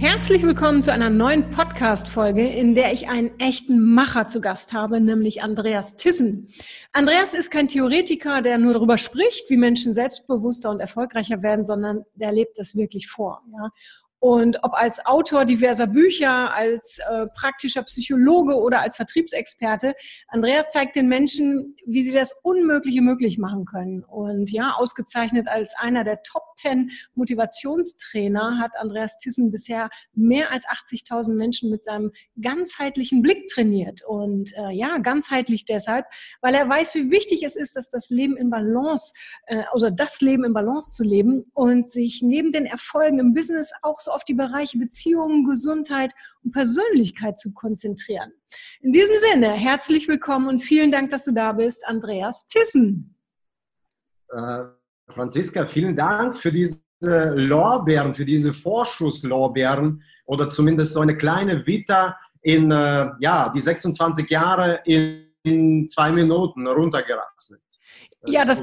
Herzlich willkommen zu einer neuen Podcast-Folge, in der ich einen echten Macher zu Gast habe, nämlich Andreas Tissen. Andreas ist kein Theoretiker, der nur darüber spricht, wie Menschen selbstbewusster und erfolgreicher werden, sondern der lebt das wirklich vor. Ja? Und ob als Autor diverser Bücher, als äh, praktischer Psychologe oder als Vertriebsexperte, Andreas zeigt den Menschen, wie sie das Unmögliche möglich machen können. Und ja, ausgezeichnet als einer der Top 10 Motivationstrainer hat Andreas Tissen bisher mehr als 80.000 Menschen mit seinem ganzheitlichen Blick trainiert. Und äh, ja, ganzheitlich deshalb, weil er weiß, wie wichtig es ist, dass das Leben in Balance, äh, also das Leben in Balance zu leben und sich neben den Erfolgen im Business auch so auf die Bereiche Beziehungen, Gesundheit und Persönlichkeit zu konzentrieren. In diesem Sinne, herzlich willkommen und vielen Dank, dass du da bist, Andreas Tissen. Äh, Franziska, vielen Dank für diese Lorbeeren, für diese Vorschusslorbeeren oder zumindest so eine kleine Vita in äh, ja, die 26 Jahre in, in zwei Minuten runtergeratzelt. ja, das.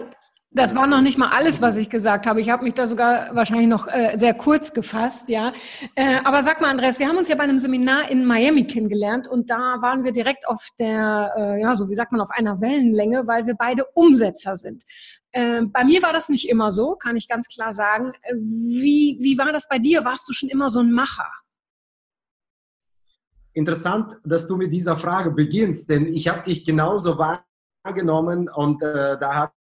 Das war noch nicht mal alles, was ich gesagt habe. Ich habe mich da sogar wahrscheinlich noch äh, sehr kurz gefasst, ja. Äh, aber sag mal, Andreas, wir haben uns ja bei einem Seminar in Miami kennengelernt und da waren wir direkt auf der, äh, ja, so wie sagt man, auf einer Wellenlänge, weil wir beide Umsetzer sind. Äh, bei mir war das nicht immer so, kann ich ganz klar sagen. Äh, wie, wie war das bei dir? Warst du schon immer so ein Macher? Interessant, dass du mit dieser Frage beginnst, denn ich habe dich genauso wahrgenommen und äh, da hat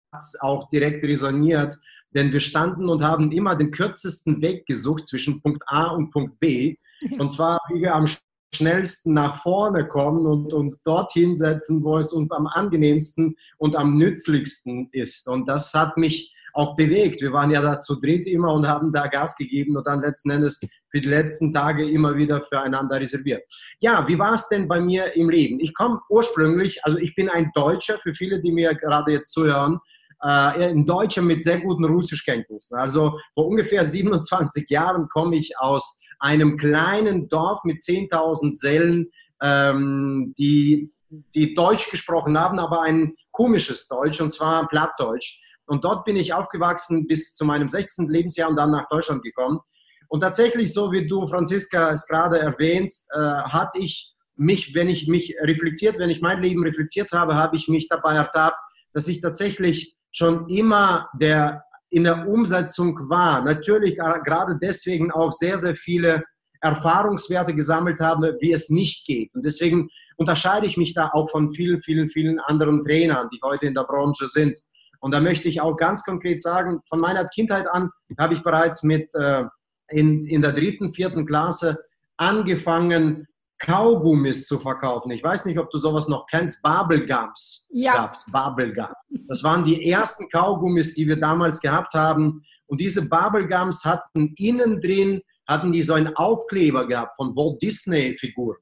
auch direkt resoniert, denn wir standen und haben immer den kürzesten Weg gesucht zwischen Punkt A und Punkt B. Und zwar, wie wir am schnellsten nach vorne kommen und uns dorthin setzen, wo es uns am angenehmsten und am nützlichsten ist. Und das hat mich auch bewegt. Wir waren ja da zu dritt immer und haben da Gas gegeben und dann letzten Endes für die letzten Tage immer wieder füreinander reserviert. Ja, wie war es denn bei mir im Leben? Ich komme ursprünglich, also ich bin ein Deutscher, für viele, die mir gerade jetzt zuhören, äh, ein Deutscher mit sehr guten Russischkenntnissen. Also vor ungefähr 27 Jahren komme ich aus einem kleinen Dorf mit 10.000 Seelen, ähm, die, die Deutsch gesprochen haben, aber ein komisches Deutsch, und zwar Plattdeutsch. Und dort bin ich aufgewachsen bis zu meinem 16. Lebensjahr und dann nach Deutschland gekommen. Und tatsächlich, so wie du, Franziska, es gerade erwähnst, äh, hatte ich mich, wenn ich mich reflektiert, wenn ich mein Leben reflektiert habe, habe ich mich dabei ertappt, dass ich tatsächlich schon immer der, in der Umsetzung war. Natürlich gerade deswegen auch sehr, sehr viele Erfahrungswerte gesammelt habe, wie es nicht geht. Und deswegen unterscheide ich mich da auch von vielen, vielen, vielen anderen Trainern, die heute in der Branche sind. Und da möchte ich auch ganz konkret sagen, von meiner Kindheit an habe ich bereits mit äh, in, in der dritten, vierten Klasse angefangen, Kaugummis zu verkaufen. Ich weiß nicht, ob du sowas noch kennst. Bubblegums ja. gab's. Bubblegum. Das waren die ersten Kaugummis, die wir damals gehabt haben. Und diese Bubblegums hatten innen drin, hatten die so einen Aufkleber gehabt von Walt Disney Figuren.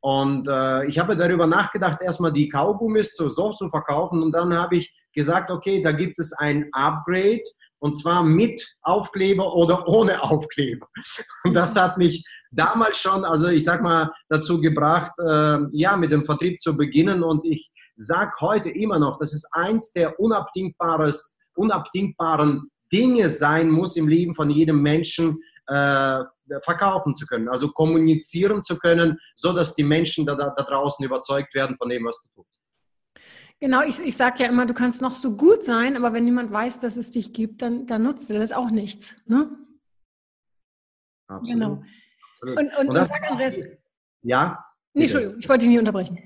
Und äh, ich habe darüber nachgedacht, erstmal die Kaugummis so, so zu verkaufen. Und dann habe ich gesagt, okay, da gibt es ein Upgrade und zwar mit Aufkleber oder ohne Aufkleber. Und das hat mich damals schon, also ich sag mal, dazu gebracht, äh, ja, mit dem Vertrieb zu beginnen. Und ich sage heute immer noch, dass es eins der unabdingbares, unabdingbaren Dinge sein muss im Leben von jedem Menschen, äh, verkaufen zu können, also kommunizieren zu können, so dass die Menschen da, da, da draußen überzeugt werden von dem, was du tust. Genau, ich, ich sage ja immer, du kannst noch so gut sein, aber wenn niemand weiß, dass es dich gibt, dann, dann nutzt dir das auch nichts. Ne? Absolut. Genau. Und, und, und, und sag Andres. Ja? Nee, Entschuldigung, ich wollte dich nicht unterbrechen.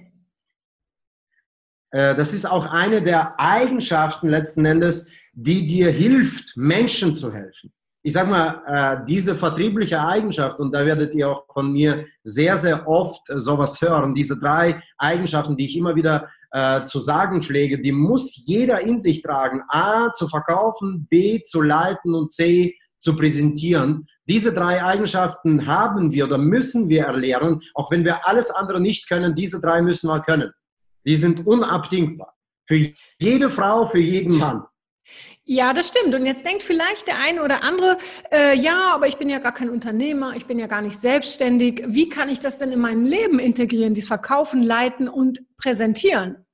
Äh, das ist auch eine der Eigenschaften letzten Endes, die dir hilft, Menschen zu helfen. Ich sage mal, äh, diese vertriebliche Eigenschaft, und da werdet ihr auch von mir sehr, sehr oft sowas hören, diese drei Eigenschaften, die ich immer wieder äh, zu sagen pflege, die muss jeder in sich tragen. A, zu verkaufen, B, zu leiten und C, zu präsentieren. Diese drei Eigenschaften haben wir oder müssen wir erlernen, auch wenn wir alles andere nicht können, diese drei müssen wir können. Die sind unabdingbar. Für jede Frau, für jeden Mann. Ja, das stimmt. Und jetzt denkt vielleicht der eine oder andere, äh, ja, aber ich bin ja gar kein Unternehmer, ich bin ja gar nicht selbstständig. Wie kann ich das denn in mein Leben integrieren, dies Verkaufen, Leiten und Präsentieren?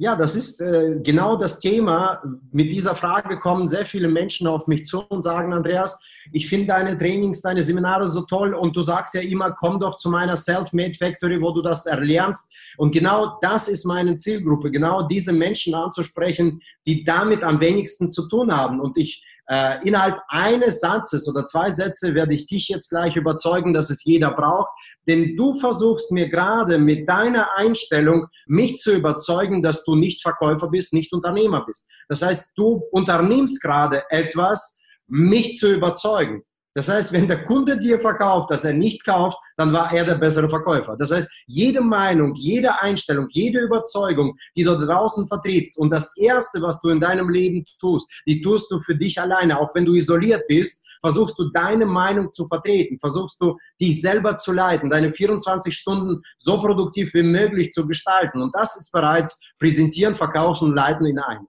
Ja, das ist äh, genau das Thema. Mit dieser Frage kommen sehr viele Menschen auf mich zu und sagen, Andreas, ich finde deine Trainings, deine Seminare so toll und du sagst ja immer, komm doch zu meiner Self-Made Factory, wo du das erlernst. Und genau das ist meine Zielgruppe, genau diese Menschen anzusprechen, die damit am wenigsten zu tun haben. Und ich äh, innerhalb eines Satzes oder zwei Sätze werde ich dich jetzt gleich überzeugen, dass es jeder braucht. Denn du versuchst mir gerade mit deiner Einstellung, mich zu überzeugen, dass du nicht Verkäufer bist, nicht Unternehmer bist. Das heißt, du unternimmst gerade etwas, mich zu überzeugen. Das heißt, wenn der Kunde dir verkauft, dass er nicht kauft, dann war er der bessere Verkäufer. Das heißt, jede Meinung, jede Einstellung, jede Überzeugung, die du draußen vertrittst und das Erste, was du in deinem Leben tust, die tust du für dich alleine, auch wenn du isoliert bist, versuchst du deine Meinung zu vertreten, versuchst du dich selber zu leiten, deine 24 Stunden so produktiv wie möglich zu gestalten. Und das ist bereits Präsentieren, Verkaufen Leiten in einem.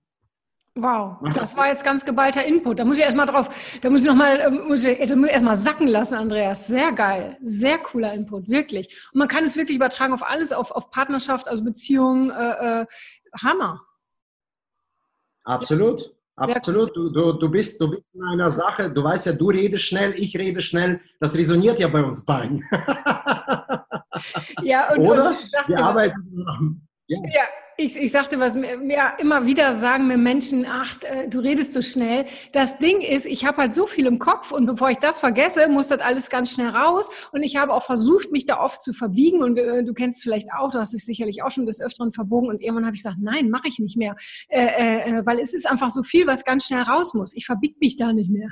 Wow, das war jetzt ganz geballter Input. Da muss ich erstmal drauf, da muss ich nochmal, äh, muss ich erstmal sacken lassen, Andreas. Sehr geil. Sehr cooler Input, wirklich. Und man kann es wirklich übertragen auf alles, auf, auf Partnerschaft, also Beziehungen. Äh, äh, Hammer. Absolut. Absolut. Du, du, du, bist, du bist in einer Sache, du weißt ja, du redest schnell, ich rede schnell. Das resoniert ja bei uns beiden. ja, und, Oder? Und wir arbeiten. Ja. ja. Ich, ich sagte, was mir, mir immer wieder sagen mir Menschen, ach, äh, du redest so schnell. Das Ding ist, ich habe halt so viel im Kopf und bevor ich das vergesse, muss das alles ganz schnell raus. Und ich habe auch versucht, mich da oft zu verbiegen. Und äh, du kennst es vielleicht auch, du hast es sicherlich auch schon des Öfteren verbogen. Und irgendwann habe ich gesagt, nein, mache ich nicht mehr, äh, äh, äh, weil es ist einfach so viel, was ganz schnell raus muss. Ich verbiege mich da nicht mehr.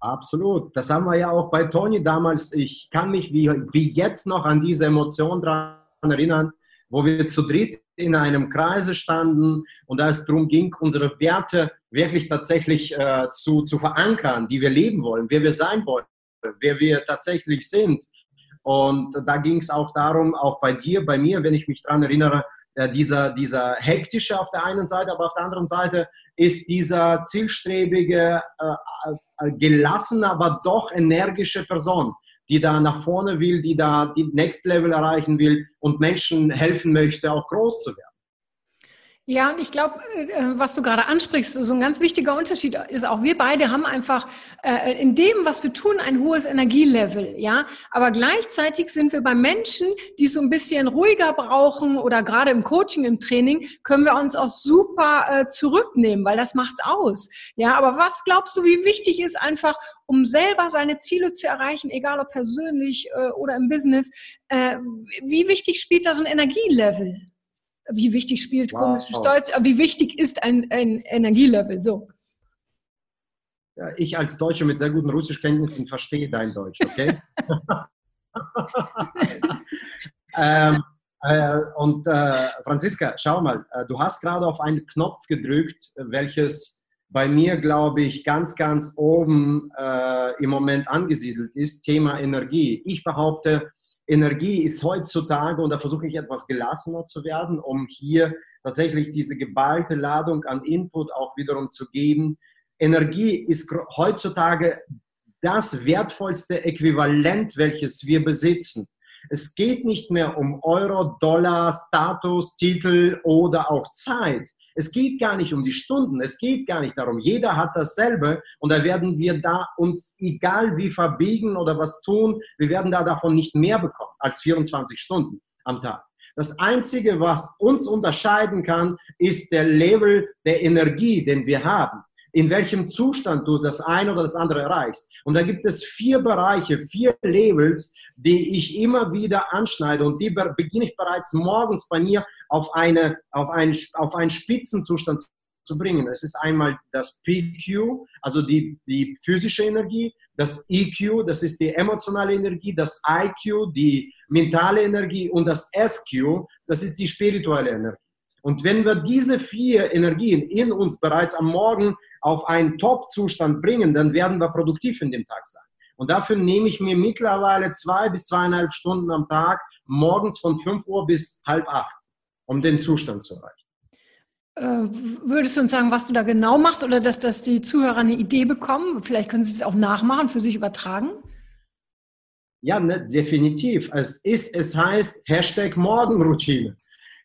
Absolut. Das haben wir ja auch bei Toni damals. Ich kann mich wie, wie jetzt noch an diese Emotion dran erinnern wo wir zu dritt in einem Kreise standen und da es darum ging, unsere Werte wirklich tatsächlich äh, zu, zu verankern, die wir leben wollen, wer wir sein wollen, wer wir tatsächlich sind. Und da ging es auch darum, auch bei dir, bei mir, wenn ich mich daran erinnere, äh, dieser, dieser hektische auf der einen Seite, aber auf der anderen Seite ist dieser zielstrebige, äh, äh gelassene, aber doch energische Person, die da nach vorne will, die da die Next Level erreichen will und Menschen helfen möchte, auch groß zu werden. Ja, und ich glaube, äh, was du gerade ansprichst, so ein ganz wichtiger Unterschied ist auch, wir beide haben einfach äh, in dem, was wir tun, ein hohes Energielevel, ja. Aber gleichzeitig sind wir bei Menschen, die es so ein bisschen ruhiger brauchen oder gerade im Coaching, im Training, können wir uns auch super äh, zurücknehmen, weil das macht's aus. Ja, aber was glaubst du, wie wichtig ist einfach, um selber seine Ziele zu erreichen, egal ob persönlich oder im Business, wie wichtig spielt da so ein Energielevel? Wie wichtig spielt wow. komisch Stolz, wie wichtig ist ein, ein Energielevel so? Ja, ich als Deutsche mit sehr guten Russischkenntnissen verstehe dein Deutsch, okay? ähm, äh, und äh, Franziska, schau mal, äh, du hast gerade auf einen Knopf gedrückt, welches bei mir, glaube ich, ganz, ganz oben äh, im Moment angesiedelt ist, Thema Energie. Ich behaupte, Energie ist heutzutage, und da versuche ich etwas gelassener zu werden, um hier tatsächlich diese geballte Ladung an Input auch wiederum zu geben. Energie ist heutzutage das wertvollste Äquivalent, welches wir besitzen. Es geht nicht mehr um Euro, Dollar, Status, Titel oder auch Zeit. Es geht gar nicht um die Stunden, es geht gar nicht darum. Jeder hat dasselbe und da werden wir da uns, egal wie verbiegen oder was tun, wir werden da davon nicht mehr bekommen als 24 Stunden am Tag. Das Einzige, was uns unterscheiden kann, ist der Level der Energie, den wir haben in welchem Zustand du das eine oder das andere erreichst. Und da gibt es vier Bereiche, vier Levels, die ich immer wieder anschneide und die beginne ich bereits morgens bei mir auf, eine, auf, einen, auf einen Spitzenzustand zu bringen. Es ist einmal das PQ, also die, die physische Energie, das EQ, das ist die emotionale Energie, das IQ, die mentale Energie und das SQ, das ist die spirituelle Energie. Und wenn wir diese vier Energien in uns bereits am Morgen auf einen Top-Zustand bringen, dann werden wir produktiv in dem Tag sein. Und dafür nehme ich mir mittlerweile zwei bis zweieinhalb Stunden am Tag, morgens von 5 Uhr bis halb acht, um den Zustand zu erreichen. Äh, würdest du uns sagen, was du da genau machst oder dass, dass die Zuhörer eine Idee bekommen? Vielleicht können sie es auch nachmachen, für sich übertragen? Ja, ne, definitiv. Es ist, es heißt Hashtag Morgenroutine.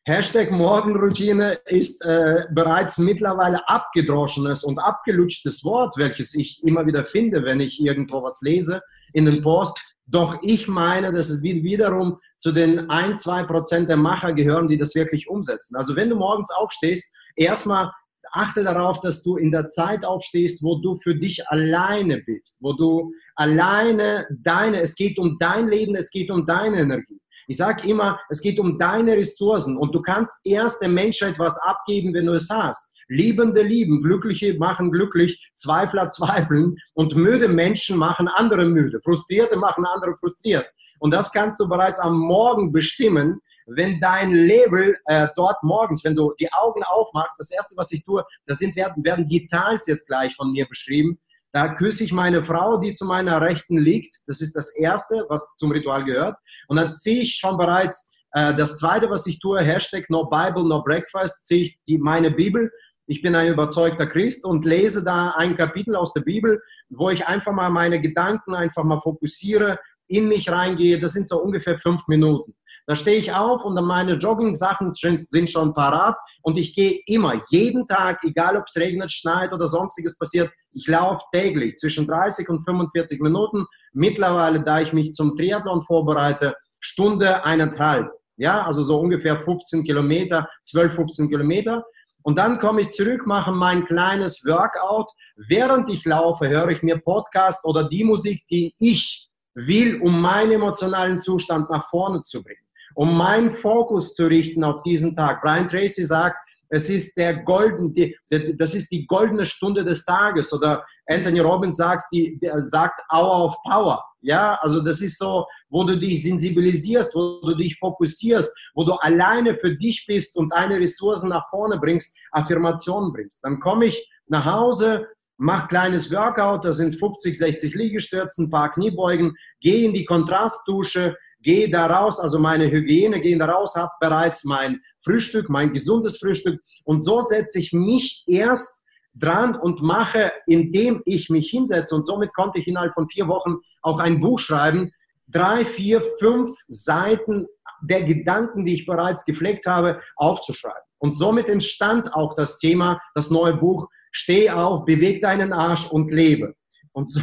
Hashtag Morgenroutine ist äh, bereits mittlerweile abgedroschenes und abgelutschtes Wort, welches ich immer wieder finde, wenn ich irgendwo was lese in den Post. Doch ich meine, dass es wiederum zu den ein, zwei Prozent der Macher gehören, die das wirklich umsetzen. Also wenn du morgens aufstehst, erstmal achte darauf, dass du in der Zeit aufstehst, wo du für dich alleine bist, wo du alleine deine, es geht um dein Leben, es geht um deine Energie. Ich sage immer, es geht um deine Ressourcen und du kannst erst der Menschheit was abgeben, wenn du es hast. Liebende lieben, Glückliche machen glücklich, Zweifler zweifeln und müde Menschen machen andere müde, Frustrierte machen andere frustriert. Und das kannst du bereits am Morgen bestimmen, wenn dein Label äh, dort morgens, wenn du die Augen aufmachst, das erste, was ich tue, das sind, werden, werden Details jetzt gleich von mir beschrieben. Da küsse ich meine Frau, die zu meiner Rechten liegt. Das ist das erste, was zum Ritual gehört. Und dann ziehe ich schon bereits äh, das zweite, was ich tue, Hashtag No Bible, No Breakfast, ziehe ich die, meine Bibel. Ich bin ein überzeugter Christ und lese da ein Kapitel aus der Bibel, wo ich einfach mal meine Gedanken einfach mal fokussiere, in mich reingehe. Das sind so ungefähr fünf Minuten. Da stehe ich auf und meine Jogging-Sachen sind schon parat und ich gehe immer, jeden Tag, egal ob es regnet, schneit oder sonstiges passiert, ich laufe täglich zwischen 30 und 45 Minuten. Mittlerweile, da ich mich zum Triathlon vorbereite, Stunde eineinhalb. Ja, also so ungefähr 15 Kilometer, 12, 15 Kilometer. Und dann komme ich zurück, mache mein kleines Workout. Während ich laufe, höre ich mir Podcast oder die Musik, die ich will, um meinen emotionalen Zustand nach vorne zu bringen um meinen Fokus zu richten auf diesen Tag. Brian Tracy sagt, es ist der golden, die, das ist die goldene Stunde des Tages. Oder Anthony Robbins sagt, die, sagt Hour of Power. Ja, also das ist so, wo du dich sensibilisierst, wo du dich fokussierst, wo du alleine für dich bist und deine Ressourcen nach vorne bringst, Affirmationen bringst. Dann komme ich nach Hause, mach kleines Workout, da sind 50, 60 Liegestützen, ein paar Kniebeugen, gehe in die Kontrastdusche, gehe da raus, also meine Hygiene, gehe da raus, habe bereits mein Frühstück, mein gesundes Frühstück und so setze ich mich erst dran und mache, indem ich mich hinsetze und somit konnte ich innerhalb von vier Wochen auch ein Buch schreiben, drei, vier, fünf Seiten der Gedanken, die ich bereits gepflegt habe, aufzuschreiben. Und somit entstand auch das Thema, das neue Buch, Steh auf, beweg deinen Arsch und lebe. Und so,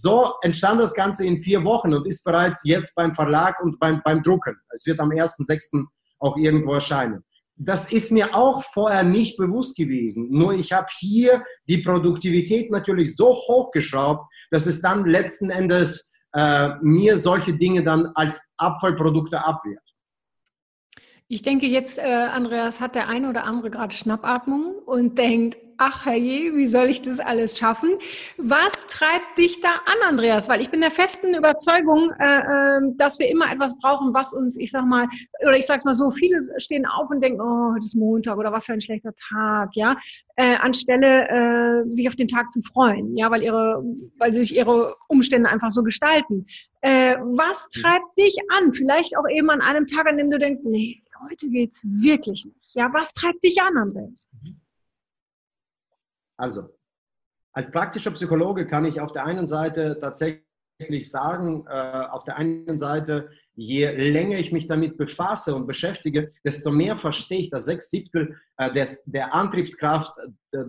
so, entstand das Ganze in vier Wochen und ist bereits jetzt beim Verlag und beim, beim Drucken. Es wird am 1.6. auch irgendwo erscheinen. Das ist mir auch vorher nicht bewusst gewesen. Nur ich habe hier die Produktivität natürlich so hochgeschraubt, dass es dann letzten Endes äh, mir solche Dinge dann als Abfallprodukte abwehrt. Ich denke jetzt, äh, Andreas, hat der eine oder andere gerade Schnappatmung und denkt, ach herrje, wie soll ich das alles schaffen? Was treibt dich da an, Andreas? Weil ich bin der festen Überzeugung, äh, äh, dass wir immer etwas brauchen, was uns, ich sag mal, oder ich sag's mal so, viele stehen auf und denken, oh, heute ist Montag oder was für ein schlechter Tag, ja, äh, anstelle äh, sich auf den Tag zu freuen, ja, weil ihre, weil sie sich ihre Umstände einfach so gestalten. Äh, was treibt dich an? Vielleicht auch eben an einem Tag, an dem du denkst, nee, heute geht's wirklich nicht. Ja, was treibt dich an, Andreas? Mhm. Also, als praktischer Psychologe kann ich auf der einen Seite tatsächlich sagen, äh, auf der einen Seite, je länger ich mich damit befasse und beschäftige, desto mehr verstehe ich, dass sechs Siebtel äh, des, der Antriebskraft äh,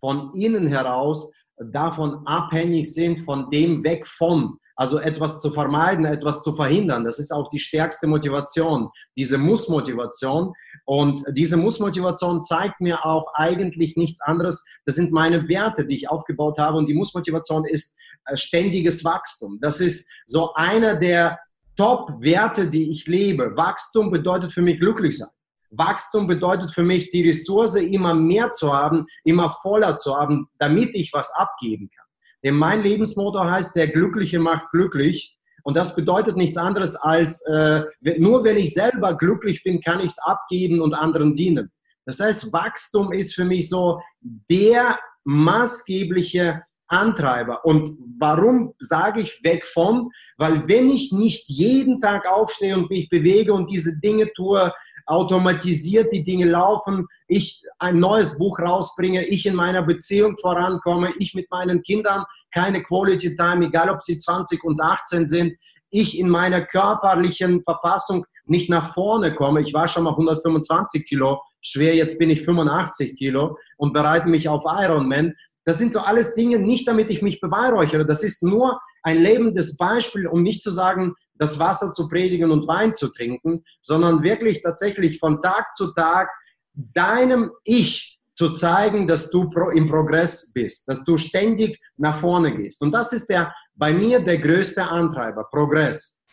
von innen heraus davon abhängig sind, von dem weg von. Also etwas zu vermeiden, etwas zu verhindern, das ist auch die stärkste Motivation, diese Muss-Motivation. Und diese Muss-Motivation zeigt mir auch eigentlich nichts anderes. Das sind meine Werte, die ich aufgebaut habe. Und die Muss-Motivation ist äh, ständiges Wachstum. Das ist so einer der Top-Werte, die ich lebe. Wachstum bedeutet für mich glücklich sein. Wachstum bedeutet für mich, die Ressource immer mehr zu haben, immer voller zu haben, damit ich was abgeben kann. Denn mein Lebensmotto heißt, der Glückliche macht glücklich. Und das bedeutet nichts anderes als, äh, nur wenn ich selber glücklich bin, kann ich es abgeben und anderen dienen. Das heißt, Wachstum ist für mich so der maßgebliche Antreiber. Und warum sage ich weg von? Weil wenn ich nicht jeden Tag aufstehe und mich bewege und diese Dinge tue, automatisiert die Dinge laufen, ich ein neues Buch rausbringe, ich in meiner Beziehung vorankomme, ich mit meinen Kindern keine Quality Time, egal ob sie 20 und 18 sind, ich in meiner körperlichen Verfassung nicht nach vorne komme. Ich war schon mal 125 Kilo schwer, jetzt bin ich 85 Kilo und bereite mich auf Ironman. Das sind so alles Dinge, nicht damit ich mich beweihräuchere. Das ist nur ein lebendes Beispiel, um nicht zu sagen, das Wasser zu predigen und Wein zu trinken, sondern wirklich tatsächlich von Tag zu Tag deinem Ich zu zeigen, dass du im Progress bist, dass du ständig nach vorne gehst. Und das ist der, bei mir der größte Antreiber, Progress.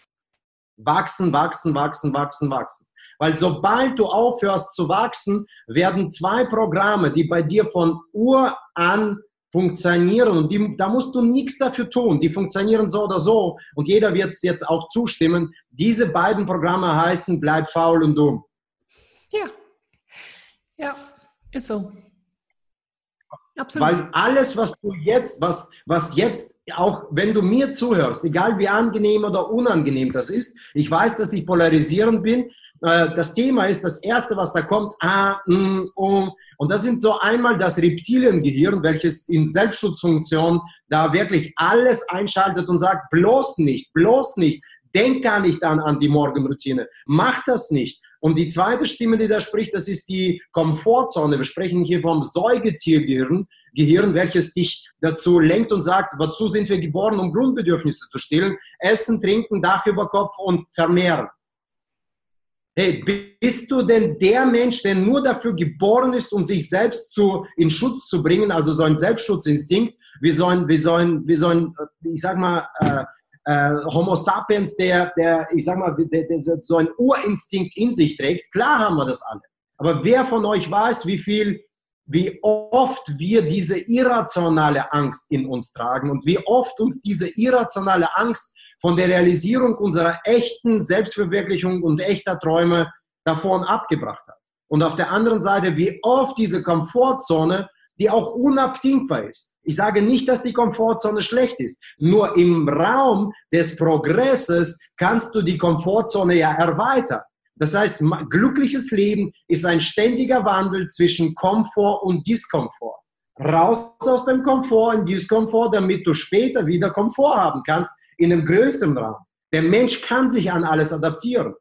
Wachsen, wachsen, wachsen, wachsen, wachsen. Weil sobald du aufhörst zu wachsen, werden zwei Programme, die bei dir von Ur an funktionieren und die, da musst du nichts dafür tun. Die funktionieren so oder so und jeder wird es jetzt auch zustimmen. Diese beiden Programme heißen bleib faul und dumm. Ja, ja, ist so. Absolut. Weil alles, was du jetzt, was, was jetzt, auch wenn du mir zuhörst, egal wie angenehm oder unangenehm das ist, ich weiß, dass ich polarisierend bin, das Thema ist, das Erste, was da kommt, ah, mm, um. Und das sind so einmal das Reptiliengehirn, welches in Selbstschutzfunktion da wirklich alles einschaltet und sagt, bloß nicht, bloß nicht, denk gar nicht an, an die Morgenroutine, mach das nicht. Und die zweite Stimme, die da spricht, das ist die Komfortzone. Wir sprechen hier vom Säugetiergehirn, Gehirn, welches dich dazu lenkt und sagt, wozu sind wir geboren, um Grundbedürfnisse zu stillen, essen, trinken, Dach über Kopf und vermehren. Hey, bist du denn der Mensch, der nur dafür geboren ist, um sich selbst zu, in Schutz zu bringen, also so ein Selbstschutzinstinkt, wie so ein, wie so ein, wie so ein ich sag mal, äh, äh, Homo sapiens, der, der, ich sag mal, der, der so ein Urinstinkt in sich trägt? Klar haben wir das alle. Aber wer von euch weiß, wie viel, wie oft wir diese irrationale Angst in uns tragen und wie oft uns diese irrationale Angst von der Realisierung unserer echten Selbstverwirklichung und echter Träume davon abgebracht hat. Und auf der anderen Seite, wie oft diese Komfortzone, die auch unabdingbar ist. Ich sage nicht, dass die Komfortzone schlecht ist. Nur im Raum des Progresses kannst du die Komfortzone ja erweitern. Das heißt, glückliches Leben ist ein ständiger Wandel zwischen Komfort und Diskomfort. Raus aus dem Komfort in Diskomfort, damit du später wieder Komfort haben kannst, in einem größeren Raum. Der Mensch kann sich an alles adaptieren.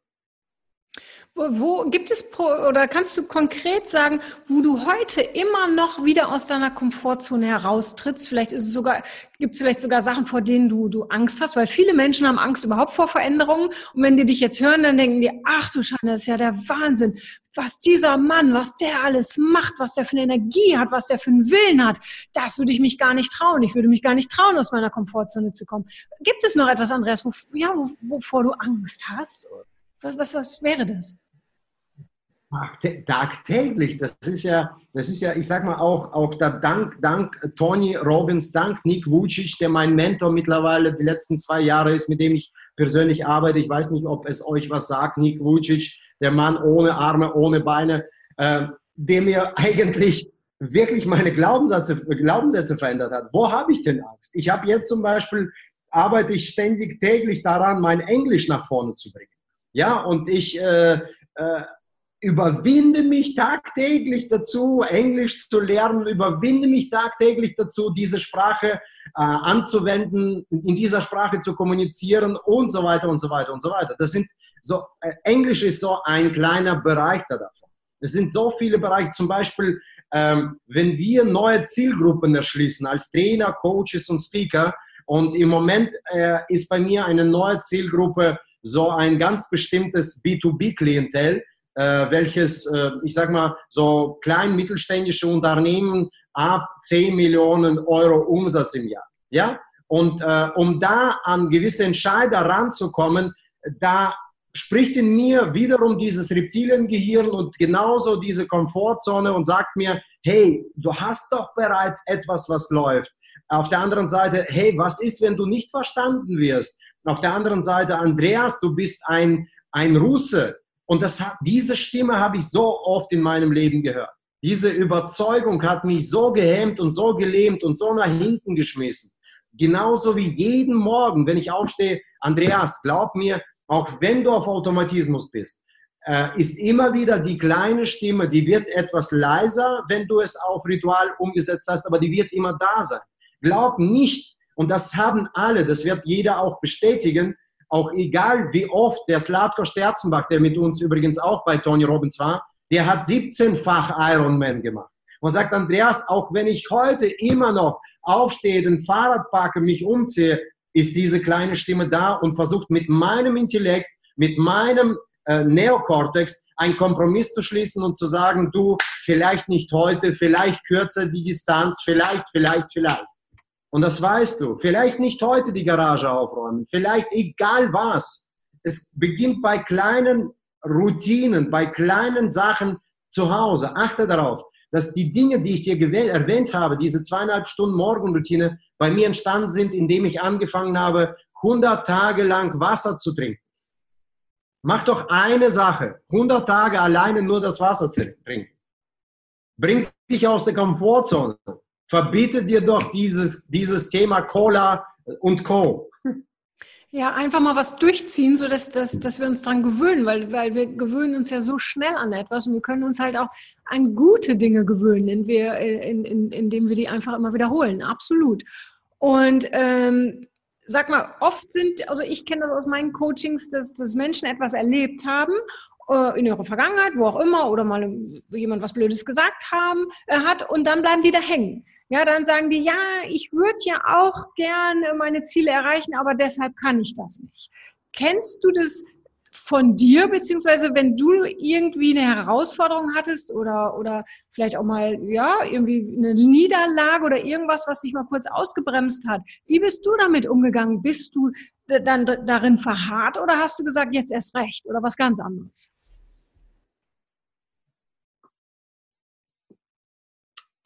Wo, wo, gibt es oder kannst du konkret sagen, wo du heute immer noch wieder aus deiner Komfortzone heraustrittst? Vielleicht ist es sogar, gibt es vielleicht sogar Sachen, vor denen du, du Angst hast, weil viele Menschen haben Angst überhaupt vor Veränderungen. Und wenn die dich jetzt hören, dann denken die, ach du Schande, das ist ja der Wahnsinn. Was dieser Mann, was der alles macht, was der für eine Energie hat, was der für einen Willen hat, das würde ich mich gar nicht trauen. Ich würde mich gar nicht trauen, aus meiner Komfortzone zu kommen. Gibt es noch etwas, Andreas, wo, ja, wovor du Angst hast? Was, was, was wäre das? Tagtäglich. Das ist ja, das ist ja, ich sag mal auch, auch der Dank, Dank Tony Robbins, Dank Nick Vucic, der mein Mentor mittlerweile die letzten zwei Jahre ist, mit dem ich persönlich arbeite. Ich weiß nicht, ob es euch was sagt. Nick Vucic, der Mann ohne Arme, ohne Beine, äh, der mir eigentlich wirklich meine Glaubenssätze, Glaubenssätze verändert hat. Wo habe ich denn Angst? Ich habe jetzt zum Beispiel, arbeite ich ständig täglich daran, mein Englisch nach vorne zu bringen. Ja, und ich äh, äh, überwinde mich tagtäglich dazu, Englisch zu lernen, überwinde mich tagtäglich dazu, diese Sprache äh, anzuwenden, in dieser Sprache zu kommunizieren und so weiter und so weiter und so weiter. Das sind so, äh, Englisch ist so ein kleiner Bereich davon. Es sind so viele Bereiche, zum Beispiel, ähm, wenn wir neue Zielgruppen erschließen als Trainer, Coaches und Speaker und im Moment äh, ist bei mir eine neue Zielgruppe so ein ganz bestimmtes B2B-Klientel, äh, welches, äh, ich sag mal, so klein mittelständische Unternehmen ab 10 Millionen Euro Umsatz im Jahr. Ja? Und äh, um da an gewisse Entscheider ranzukommen, da spricht in mir wiederum dieses Reptiliengehirn und genauso diese Komfortzone und sagt mir, hey, du hast doch bereits etwas, was läuft. Auf der anderen Seite, hey, was ist, wenn du nicht verstanden wirst? Auf der anderen Seite, Andreas, du bist ein, ein Russe. Und das diese Stimme habe ich so oft in meinem Leben gehört. Diese Überzeugung hat mich so gehemmt und so gelähmt und so nach hinten geschmissen. Genauso wie jeden Morgen, wenn ich aufstehe, Andreas, glaub mir, auch wenn du auf Automatismus bist, äh, ist immer wieder die kleine Stimme, die wird etwas leiser, wenn du es auf Ritual umgesetzt hast, aber die wird immer da sein. Glaub nicht, und das haben alle, das wird jeder auch bestätigen, auch egal wie oft der Slatko Sterzenbach, der mit uns übrigens auch bei Tony Robbins war, der hat 17-fach Ironman gemacht. Und sagt Andreas, auch wenn ich heute immer noch aufstehe, den Fahrrad packe, mich umziehe, ist diese kleine Stimme da und versucht mit meinem Intellekt, mit meinem äh, Neokortex einen Kompromiss zu schließen und zu sagen, du, vielleicht nicht heute, vielleicht kürzer die Distanz, vielleicht, vielleicht, vielleicht. Und das weißt du. Vielleicht nicht heute die Garage aufräumen, vielleicht egal was. Es beginnt bei kleinen Routinen, bei kleinen Sachen zu Hause. Achte darauf, dass die Dinge, die ich dir erwähnt habe, diese zweieinhalb Stunden Morgenroutine, bei mir entstanden sind, indem ich angefangen habe, 100 Tage lang Wasser zu trinken. Mach doch eine Sache, 100 Tage alleine nur das Wasser zu trinken. Bringt dich aus der Komfortzone. Verbiete dir doch dieses, dieses Thema Cola und Co. Ja, einfach mal was durchziehen, so dass, dass, wir uns daran gewöhnen, weil, weil wir gewöhnen uns ja so schnell an etwas und wir können uns halt auch an gute Dinge gewöhnen, indem wir, in, in, indem wir die einfach immer wiederholen. Absolut. Und ähm, sag mal, oft sind, also ich kenne das aus meinen Coachings, dass, dass Menschen etwas erlebt haben äh, in ihrer Vergangenheit, wo auch immer, oder mal jemand was Blödes gesagt haben, äh, hat und dann bleiben die da hängen. Ja, dann sagen die, ja, ich würde ja auch gerne meine Ziele erreichen, aber deshalb kann ich das nicht. Kennst du das von dir, beziehungsweise wenn du irgendwie eine Herausforderung hattest oder, oder vielleicht auch mal, ja, irgendwie eine Niederlage oder irgendwas, was dich mal kurz ausgebremst hat. Wie bist du damit umgegangen? Bist du dann darin verharrt oder hast du gesagt, jetzt erst recht oder was ganz anderes?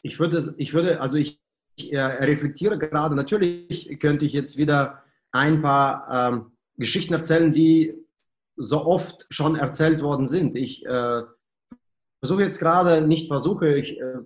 Ich würde, ich würde, also ich, ich äh, reflektiere gerade, natürlich könnte ich jetzt wieder ein paar ähm, Geschichten erzählen, die so oft schon erzählt worden sind. Ich äh, versuche jetzt gerade, nicht versuche, ich äh,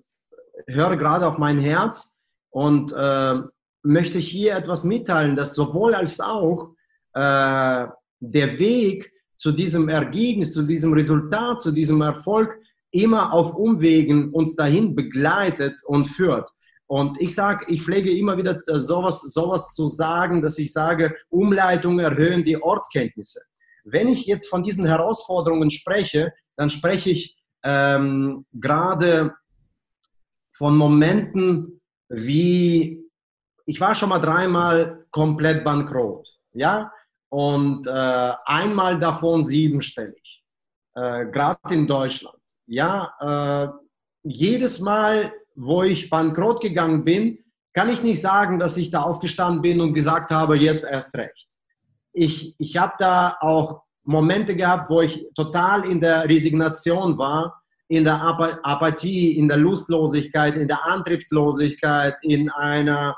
höre gerade auf mein Herz und äh, möchte hier etwas mitteilen, dass sowohl als auch äh, der Weg zu diesem Ergebnis, zu diesem Resultat, zu diesem Erfolg immer auf Umwegen uns dahin begleitet und führt. Und ich sage, ich pflege immer wieder äh, sowas, sowas zu sagen, dass ich sage, Umleitungen erhöhen die Ortskenntnisse. Wenn ich jetzt von diesen Herausforderungen spreche, dann spreche ich ähm, gerade von Momenten wie, ich war schon mal dreimal komplett bankrott, ja, und äh, einmal davon siebenstellig, äh, gerade in Deutschland, ja, äh, jedes Mal, wo ich bankrott gegangen bin, kann ich nicht sagen, dass ich da aufgestanden bin und gesagt habe, jetzt erst recht ich, ich habe da auch Momente gehabt, wo ich total in der Resignation war, in der Apathie, in der Lustlosigkeit, in der Antriebslosigkeit, in, einer,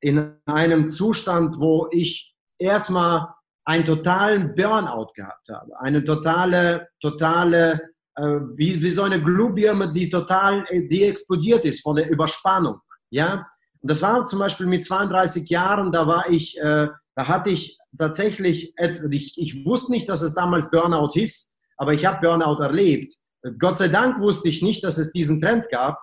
in einem Zustand, wo ich erstmal einen totalen Burnout gehabt habe. Eine totale, totale, wie, wie so eine Glühbirne, die total, die explodiert ist von der Überspannung. Ja? Und das war zum Beispiel mit 32 Jahren, da war ich, äh, da hatte ich tatsächlich, ich, ich wusste nicht, dass es damals Burnout hieß, aber ich habe Burnout erlebt. Gott sei Dank wusste ich nicht, dass es diesen Trend gab.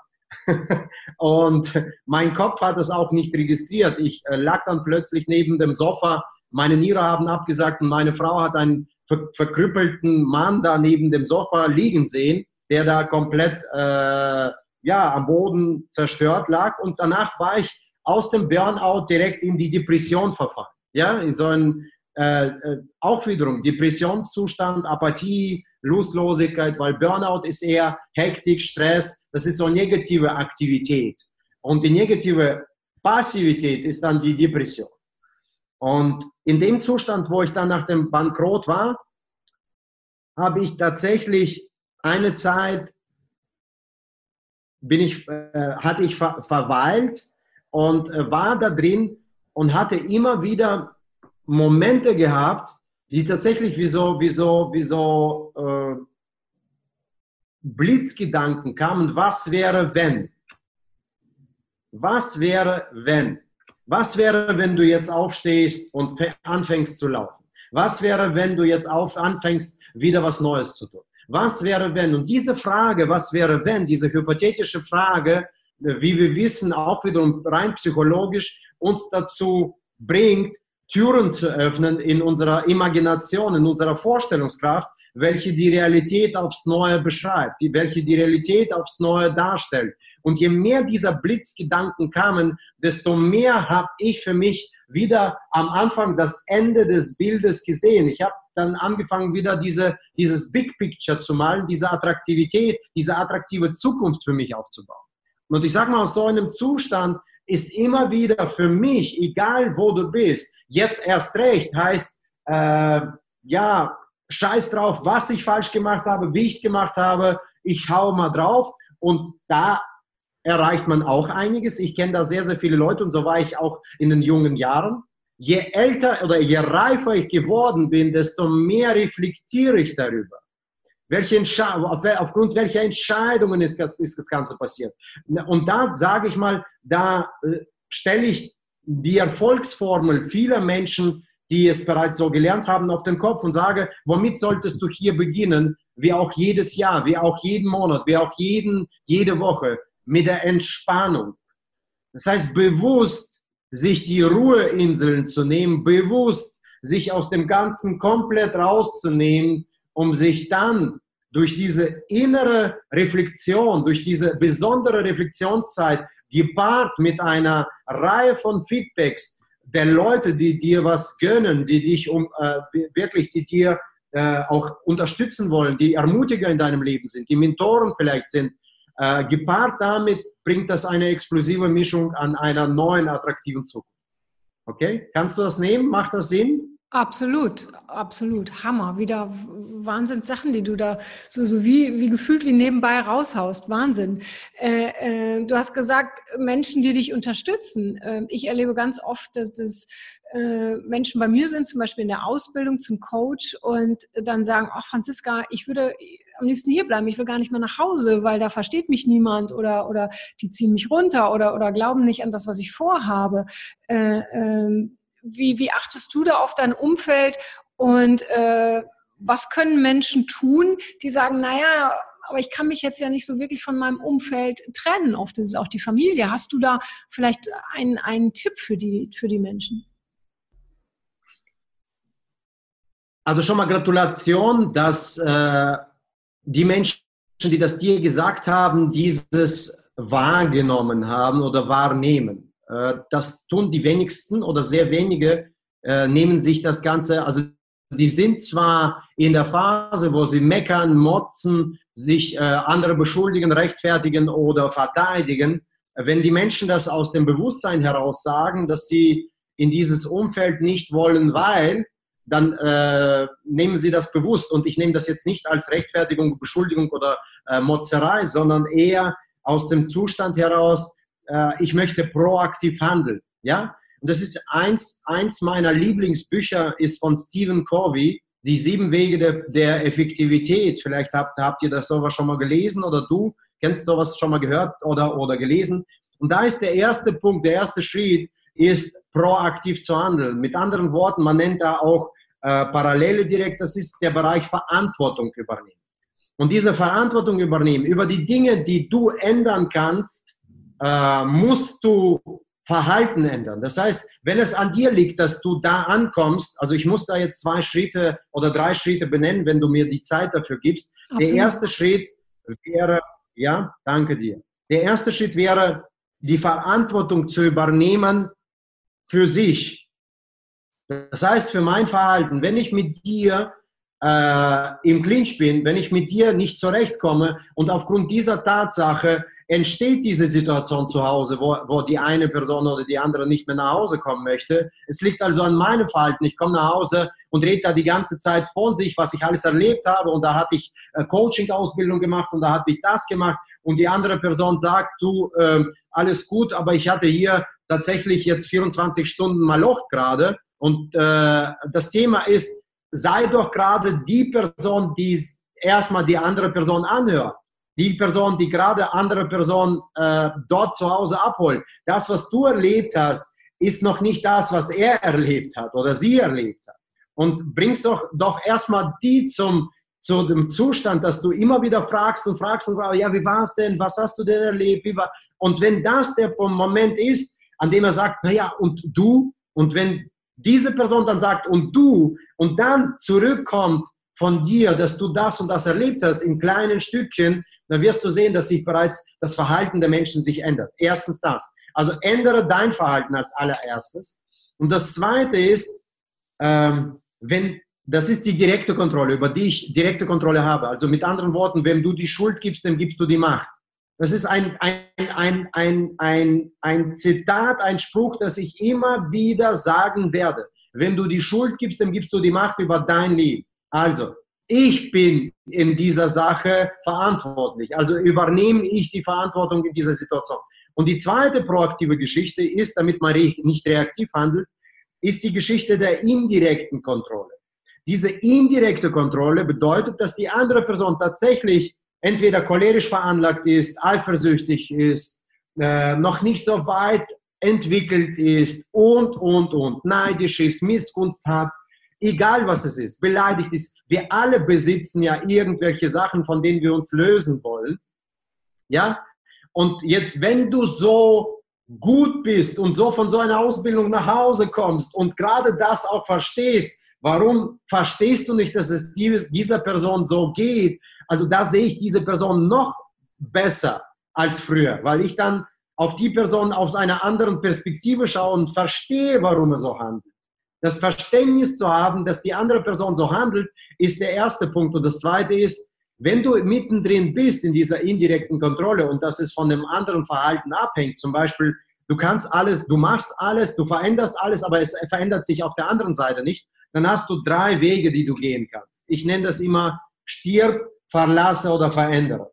und mein Kopf hat es auch nicht registriert. Ich äh, lag dann plötzlich neben dem Sofa. Meine Niere haben abgesagt und meine Frau hat einen ver verkrüppelten Mann da neben dem Sofa liegen sehen, der da komplett äh, ja, am Boden zerstört lag. Und danach war ich aus dem Burnout direkt in die Depression verfallen ja, in so einem äh, äh, auch wiederum Depressionszustand, Apathie, Lustlosigkeit, weil Burnout ist eher Hektik, Stress, das ist so negative Aktivität. Und die negative Passivität ist dann die Depression. Und in dem Zustand, wo ich dann nach dem Bankrott war, habe ich tatsächlich eine Zeit, bin ich, äh, hatte ich ver verweilt und äh, war da drin und hatte immer wieder Momente gehabt, die tatsächlich wie so, wie so, wie so äh, Blitzgedanken kamen, was wäre, wenn? Was wäre, wenn? Was wäre, wenn du jetzt aufstehst und anfängst zu laufen? Was wäre, wenn du jetzt auf, anfängst, wieder was Neues zu tun? Was wäre wenn? Und diese Frage, was wäre wenn, diese hypothetische Frage, wie wir wissen, auch wiederum rein psychologisch uns dazu bringt, Türen zu öffnen in unserer Imagination, in unserer Vorstellungskraft, welche die Realität aufs Neue beschreibt, welche die Realität aufs Neue darstellt. Und je mehr dieser Blitzgedanken kamen, desto mehr habe ich für mich wieder am Anfang das Ende des Bildes gesehen. Ich habe dann angefangen, wieder diese, dieses Big Picture zu malen, diese Attraktivität, diese attraktive Zukunft für mich aufzubauen. Und ich sage mal, aus so einem Zustand ist immer wieder für mich, egal wo du bist, jetzt erst recht, heißt, äh, ja, scheiß drauf, was ich falsch gemacht habe, wie ich es gemacht habe, ich hau mal drauf und da erreicht man auch einiges. Ich kenne da sehr, sehr viele Leute und so war ich auch in den jungen Jahren. Je älter oder je reifer ich geworden bin, desto mehr reflektiere ich darüber. Welche auf, aufgrund welcher Entscheidungen ist das, ist das Ganze passiert? Und da sage ich mal, da äh, stelle ich die Erfolgsformel vieler Menschen, die es bereits so gelernt haben, auf den Kopf und sage, womit solltest du hier beginnen, wie auch jedes Jahr, wie auch jeden Monat, wie auch jeden, jede Woche, mit der Entspannung. Das heißt, bewusst sich die Ruheinseln zu nehmen, bewusst sich aus dem Ganzen komplett rauszunehmen, um sich dann durch diese innere Reflexion, durch diese besondere Reflexionszeit, gepaart mit einer Reihe von Feedbacks der Leute, die dir was gönnen, die dich um, äh, wirklich, die dir äh, auch unterstützen wollen, die Ermutiger in deinem Leben sind, die Mentoren vielleicht sind, äh, gepaart damit bringt das eine explosive Mischung an einer neuen, attraktiven Zukunft. Okay? Kannst du das nehmen? Macht das Sinn? Absolut, absolut. Hammer. Wieder Wahnsinn Sachen, die du da so, so wie, wie gefühlt wie nebenbei raushaust. Wahnsinn. Äh, äh, du hast gesagt, Menschen, die dich unterstützen. Äh, ich erlebe ganz oft, dass das äh, Menschen bei mir sind, zum Beispiel in der Ausbildung zum Coach und dann sagen, ach Franziska, ich würde am liebsten hier bleiben, ich will gar nicht mehr nach Hause, weil da versteht mich niemand oder, oder die ziehen mich runter oder, oder glauben nicht an das, was ich vorhabe. Äh, ähm, wie, wie achtest du da auf dein Umfeld und äh, was können Menschen tun, die sagen, naja, aber ich kann mich jetzt ja nicht so wirklich von meinem Umfeld trennen. Oft ist es auch die Familie. Hast du da vielleicht einen, einen Tipp für die, für die Menschen? Also schon mal Gratulation, dass äh, die Menschen, die das dir gesagt haben, dieses wahrgenommen haben oder wahrnehmen. Äh, das tun die wenigsten oder sehr wenige äh, nehmen sich das Ganze, also die sind zwar in der Phase, wo sie meckern, motzen, sich äh, andere beschuldigen, rechtfertigen oder verteidigen. Wenn die Menschen das aus dem Bewusstsein heraus sagen, dass sie in dieses Umfeld nicht wollen, weil, dann äh, nehmen sie das bewusst. Und ich nehme das jetzt nicht als Rechtfertigung, Beschuldigung oder äh, Motzerei, sondern eher aus dem Zustand heraus, äh, ich möchte proaktiv handeln. Ja? Und das ist eins, eins meiner Lieblingsbücher, ist von Stephen Covey, die sieben Wege der, der Effektivität. Vielleicht habt, habt ihr das sowas schon mal gelesen oder du kennst sowas schon mal gehört oder, oder gelesen. Und da ist der erste Punkt, der erste Schritt, ist proaktiv zu handeln. Mit anderen Worten, man nennt da auch Parallele direkt, das ist der Bereich Verantwortung übernehmen. Und diese Verantwortung übernehmen über die Dinge, die du ändern kannst, äh, musst du Verhalten ändern. Das heißt, wenn es an dir liegt, dass du da ankommst, also ich muss da jetzt zwei Schritte oder drei Schritte benennen, wenn du mir die Zeit dafür gibst. Absolut. Der erste Schritt wäre, ja, danke dir. Der erste Schritt wäre, die Verantwortung zu übernehmen für sich. Das heißt, für mein Verhalten, wenn ich mit dir äh, im Clinch bin, wenn ich mit dir nicht zurechtkomme und aufgrund dieser Tatsache entsteht diese Situation zu Hause, wo, wo die eine Person oder die andere nicht mehr nach Hause kommen möchte. Es liegt also an meinem Verhalten. Ich komme nach Hause und rede da die ganze Zeit von sich, was ich alles erlebt habe und da hatte ich äh, Coaching-Ausbildung gemacht und da hatte ich das gemacht und die andere Person sagt, du, äh, alles gut, aber ich hatte hier tatsächlich jetzt 24 Stunden mal Loch gerade und äh, das Thema ist, sei doch gerade die Person, die erstmal die andere Person anhört die Person, die gerade andere Person äh, dort zu Hause abholt. Das, was du erlebt hast, ist noch nicht das, was er erlebt hat oder sie erlebt hat. Und bringst doch, doch erstmal die zum zu dem Zustand, dass du immer wieder fragst und fragst und fragst, ja, wie war es denn? Was hast du denn erlebt? Wie war? Und wenn das der Moment ist, an dem er sagt, naja, und du? Und wenn diese Person dann sagt, und du? Und dann zurückkommt von dir, dass du das und das erlebt hast in kleinen Stückchen, dann wirst du sehen, dass sich bereits das Verhalten der Menschen sich ändert. Erstens das. Also ändere dein Verhalten als allererstes. Und das Zweite ist, ähm, wenn das ist die direkte Kontrolle, über die ich direkte Kontrolle habe. Also mit anderen Worten, wenn du die Schuld gibst, dann gibst du die Macht. Das ist ein, ein, ein, ein, ein, ein Zitat, ein Spruch, das ich immer wieder sagen werde. Wenn du die Schuld gibst, dann gibst du die Macht über dein Leben. Also, ich bin in dieser Sache verantwortlich. Also übernehme ich die Verantwortung in dieser Situation. Und die zweite proaktive Geschichte ist, damit man nicht reaktiv handelt, ist die Geschichte der indirekten Kontrolle. Diese indirekte Kontrolle bedeutet, dass die andere Person tatsächlich entweder cholerisch veranlagt ist, eifersüchtig ist, äh, noch nicht so weit entwickelt ist und, und, und, neidisch ist, Missgunst hat, egal was es ist, beleidigt ist. Wir alle besitzen ja irgendwelche Sachen, von denen wir uns lösen wollen. Ja? Und jetzt, wenn du so gut bist und so von so einer Ausbildung nach Hause kommst und gerade das auch verstehst, Warum verstehst du nicht, dass es dieser Person so geht? Also da sehe ich diese Person noch besser als früher, weil ich dann auf die Person aus einer anderen Perspektive schaue und verstehe, warum er so handelt. Das Verständnis zu haben, dass die andere Person so handelt, ist der erste Punkt. Und das zweite ist, wenn du mittendrin bist in dieser indirekten Kontrolle und das ist von dem anderen Verhalten abhängt, zum Beispiel, du kannst alles, du machst alles, du veränderst alles, aber es verändert sich auf der anderen Seite nicht, dann hast du drei Wege, die du gehen kannst. Ich nenne das immer stirb, verlasse oder verändere.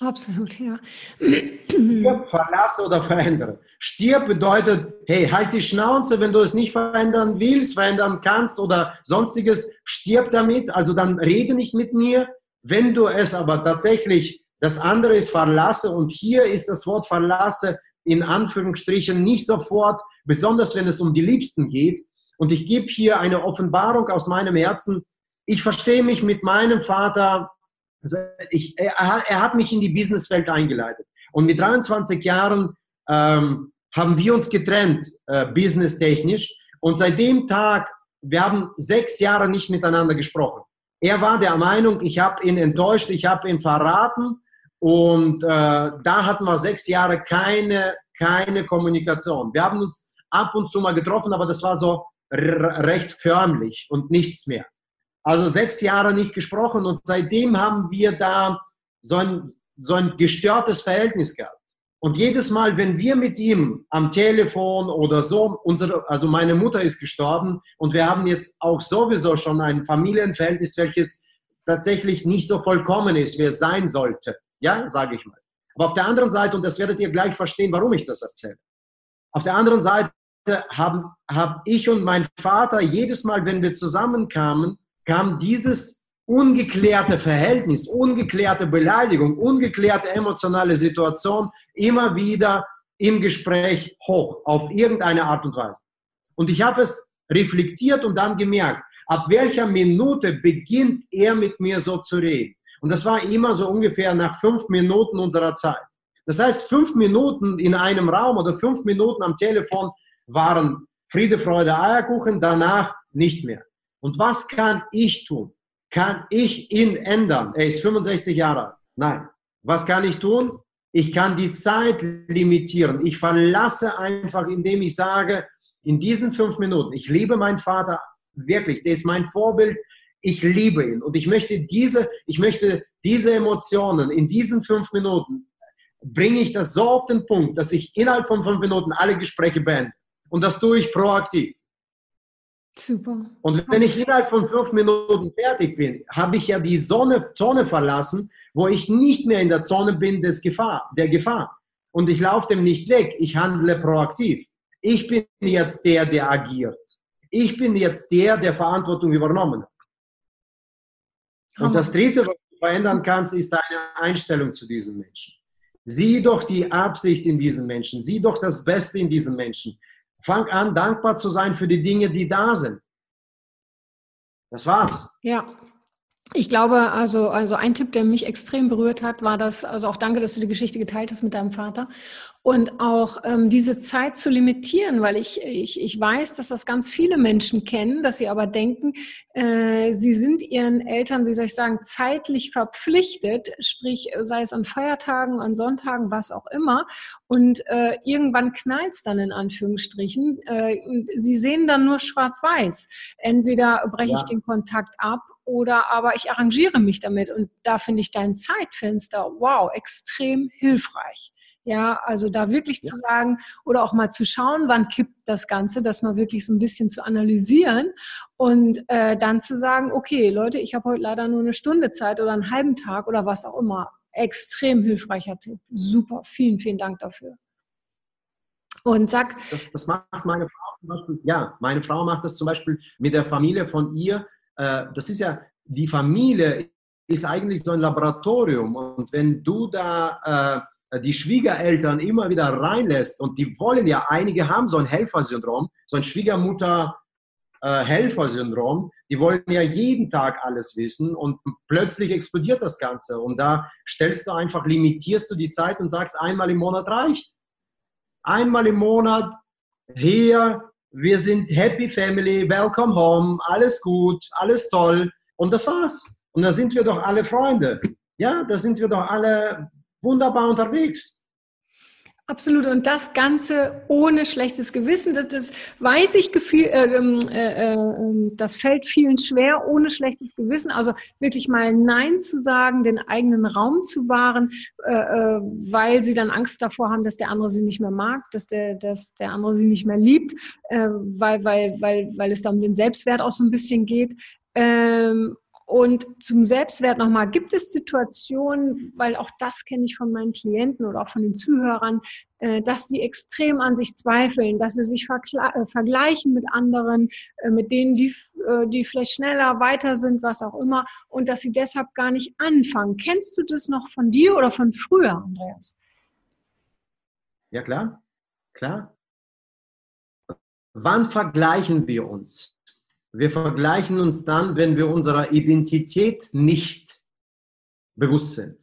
Absolut, ja. Stirb, verlasse oder verändere. Stirb bedeutet, hey, halt die Schnauze, wenn du es nicht verändern willst, verändern kannst oder sonstiges, stirb damit, also dann rede nicht mit mir. Wenn du es aber tatsächlich, das andere ist verlasse und hier ist das Wort verlasse in Anführungsstrichen nicht sofort, besonders wenn es um die Liebsten geht, und ich gebe hier eine Offenbarung aus meinem Herzen. Ich verstehe mich mit meinem Vater. Also ich, er, er, hat mich in die Businesswelt eingeleitet. Und mit 23 Jahren ähm, haben wir uns getrennt, äh, businesstechnisch. Und seit dem Tag, wir haben sechs Jahre nicht miteinander gesprochen. Er war der Meinung, ich habe ihn enttäuscht, ich habe ihn verraten. Und äh, da hatten wir sechs Jahre keine, keine Kommunikation. Wir haben uns ab und zu mal getroffen, aber das war so recht förmlich und nichts mehr. Also sechs Jahre nicht gesprochen und seitdem haben wir da so ein, so ein gestörtes Verhältnis gehabt. Und jedes Mal, wenn wir mit ihm am Telefon oder so, unsere, also meine Mutter ist gestorben und wir haben jetzt auch sowieso schon ein Familienverhältnis, welches tatsächlich nicht so vollkommen ist, wie es sein sollte. Ja, sage ich mal. Aber auf der anderen Seite, und das werdet ihr gleich verstehen, warum ich das erzähle. Auf der anderen Seite haben hab ich und mein Vater jedes Mal, wenn wir zusammenkamen, kam dieses ungeklärte Verhältnis, ungeklärte Beleidigung, ungeklärte emotionale Situation immer wieder im Gespräch hoch, auf irgendeine Art und Weise. Und ich habe es reflektiert und dann gemerkt, ab welcher Minute beginnt er mit mir so zu reden. Und das war immer so ungefähr nach fünf Minuten unserer Zeit. Das heißt, fünf Minuten in einem Raum oder fünf Minuten am Telefon waren Friede, Freude, Eierkuchen, danach nicht mehr. Und was kann ich tun? Kann ich ihn ändern? Er ist 65 Jahre alt. Nein. Was kann ich tun? Ich kann die Zeit limitieren. Ich verlasse einfach, indem ich sage, in diesen fünf Minuten, ich liebe meinen Vater wirklich, der ist mein Vorbild, ich liebe ihn und ich möchte diese, ich möchte diese Emotionen in diesen fünf Minuten, bringe ich das so auf den Punkt, dass ich innerhalb von fünf Minuten alle Gespräche beende. Und das tue ich proaktiv. Super. Und wenn ich innerhalb von fünf Minuten fertig bin, habe ich ja die Zone, Zone verlassen, wo ich nicht mehr in der Zone bin des Gefahr, der Gefahr. Und ich laufe dem nicht weg. Ich handle proaktiv. Ich bin jetzt der, der agiert. Ich bin jetzt der, der Verantwortung übernommen hat. Und das Dritte, was du verändern kannst, ist deine Einstellung zu diesen Menschen. Sieh doch die Absicht in diesen Menschen. Sieh doch das Beste in diesen Menschen. Fang an, dankbar zu sein für die Dinge, die da sind. Das war's. Ja, ich glaube, also, also ein Tipp, der mich extrem berührt hat, war das, also auch danke, dass du die Geschichte geteilt hast mit deinem Vater. Und auch ähm, diese Zeit zu limitieren, weil ich, ich, ich weiß, dass das ganz viele Menschen kennen, dass sie aber denken, äh, sie sind ihren Eltern, wie soll ich sagen, zeitlich verpflichtet, sprich, sei es an Feiertagen, an Sonntagen, was auch immer. Und äh, irgendwann knallt es dann in Anführungsstrichen. Äh, und sie sehen dann nur schwarz-weiß. Entweder breche ja. ich den Kontakt ab oder aber ich arrangiere mich damit. Und da finde ich dein Zeitfenster, wow, extrem hilfreich. Ja, also da wirklich ja. zu sagen oder auch mal zu schauen, wann kippt das Ganze, das mal wirklich so ein bisschen zu analysieren und äh, dann zu sagen, okay, Leute, ich habe heute leider nur eine Stunde Zeit oder einen halben Tag oder was auch immer. Extrem hilfreicher Tipp. Super, vielen, vielen Dank dafür. Und sag. Das, das macht meine Frau zum Beispiel, ja, meine Frau macht das zum Beispiel mit der Familie von ihr. Äh, das ist ja, die Familie ist eigentlich so ein Laboratorium und wenn du da äh, die Schwiegereltern immer wieder reinlässt und die wollen ja, einige haben so ein Helfersyndrom, so ein Schwiegermutter-Helfersyndrom, äh, die wollen ja jeden Tag alles wissen und plötzlich explodiert das Ganze und da stellst du einfach, limitierst du die Zeit und sagst, einmal im Monat reicht. Einmal im Monat hier, wir sind Happy Family, welcome home, alles gut, alles toll und das war's. Und da sind wir doch alle Freunde. Ja, da sind wir doch alle wunderbar unterwegs. Absolut. Und das Ganze ohne schlechtes Gewissen. Das, das weiß ich, gefühl, äh, ähm, äh, äh, das fällt vielen schwer, ohne schlechtes Gewissen. Also wirklich mal Nein zu sagen, den eigenen Raum zu wahren, äh, äh, weil sie dann Angst davor haben, dass der andere sie nicht mehr mag, dass der, dass der andere sie nicht mehr liebt, äh, weil, weil, weil, weil es da um den Selbstwert auch so ein bisschen geht. Ähm, und zum Selbstwert nochmal, gibt es Situationen, weil auch das kenne ich von meinen Klienten oder auch von den Zuhörern, äh, dass die extrem an sich zweifeln, dass sie sich äh, vergleichen mit anderen, äh, mit denen, die, die vielleicht schneller weiter sind, was auch immer, und dass sie deshalb gar nicht anfangen. Kennst du das noch von dir oder von früher, Andreas? Ja, klar, klar. Wann vergleichen wir uns? Wir vergleichen uns dann, wenn wir unserer Identität nicht bewusst sind.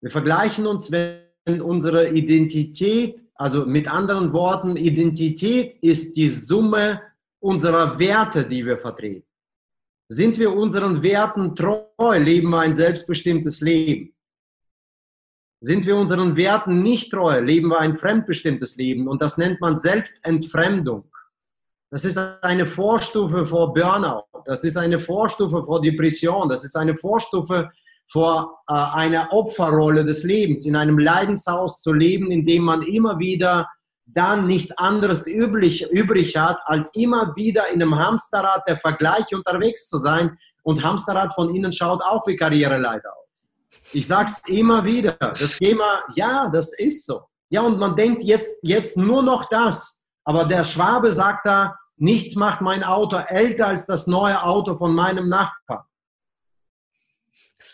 Wir vergleichen uns, wenn unsere Identität, also mit anderen Worten, Identität ist die Summe unserer Werte, die wir vertreten. Sind wir unseren Werten treu, leben wir ein selbstbestimmtes Leben. Sind wir unseren Werten nicht treu, leben wir ein fremdbestimmtes Leben. Und das nennt man Selbstentfremdung. Das ist eine Vorstufe vor Burnout. Das ist eine Vorstufe vor Depression. Das ist eine Vorstufe vor äh, einer Opferrolle des Lebens, in einem Leidenshaus zu leben, in dem man immer wieder dann nichts anderes übrig, übrig hat, als immer wieder in einem Hamsterrad der Vergleich unterwegs zu sein. Und Hamsterrad von innen schaut auch wie Karriereleiter aus. Ich sage es immer wieder. Das Thema, ja, das ist so. Ja, und man denkt jetzt, jetzt nur noch das. Aber der Schwabe sagt da, Nichts macht mein Auto älter als das neue Auto von meinem Nachbarn.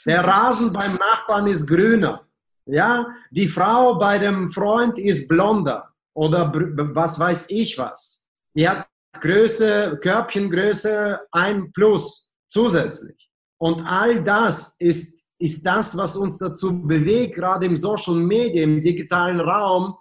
Der Rasen beim Nachbarn ist grüner. Ja, die Frau bei dem Freund ist blonder oder was weiß ich was. Die hat Größe, Körbchengröße 1 plus zusätzlich. Und all das ist, ist das, was uns dazu bewegt, gerade im Social Media, im digitalen Raum,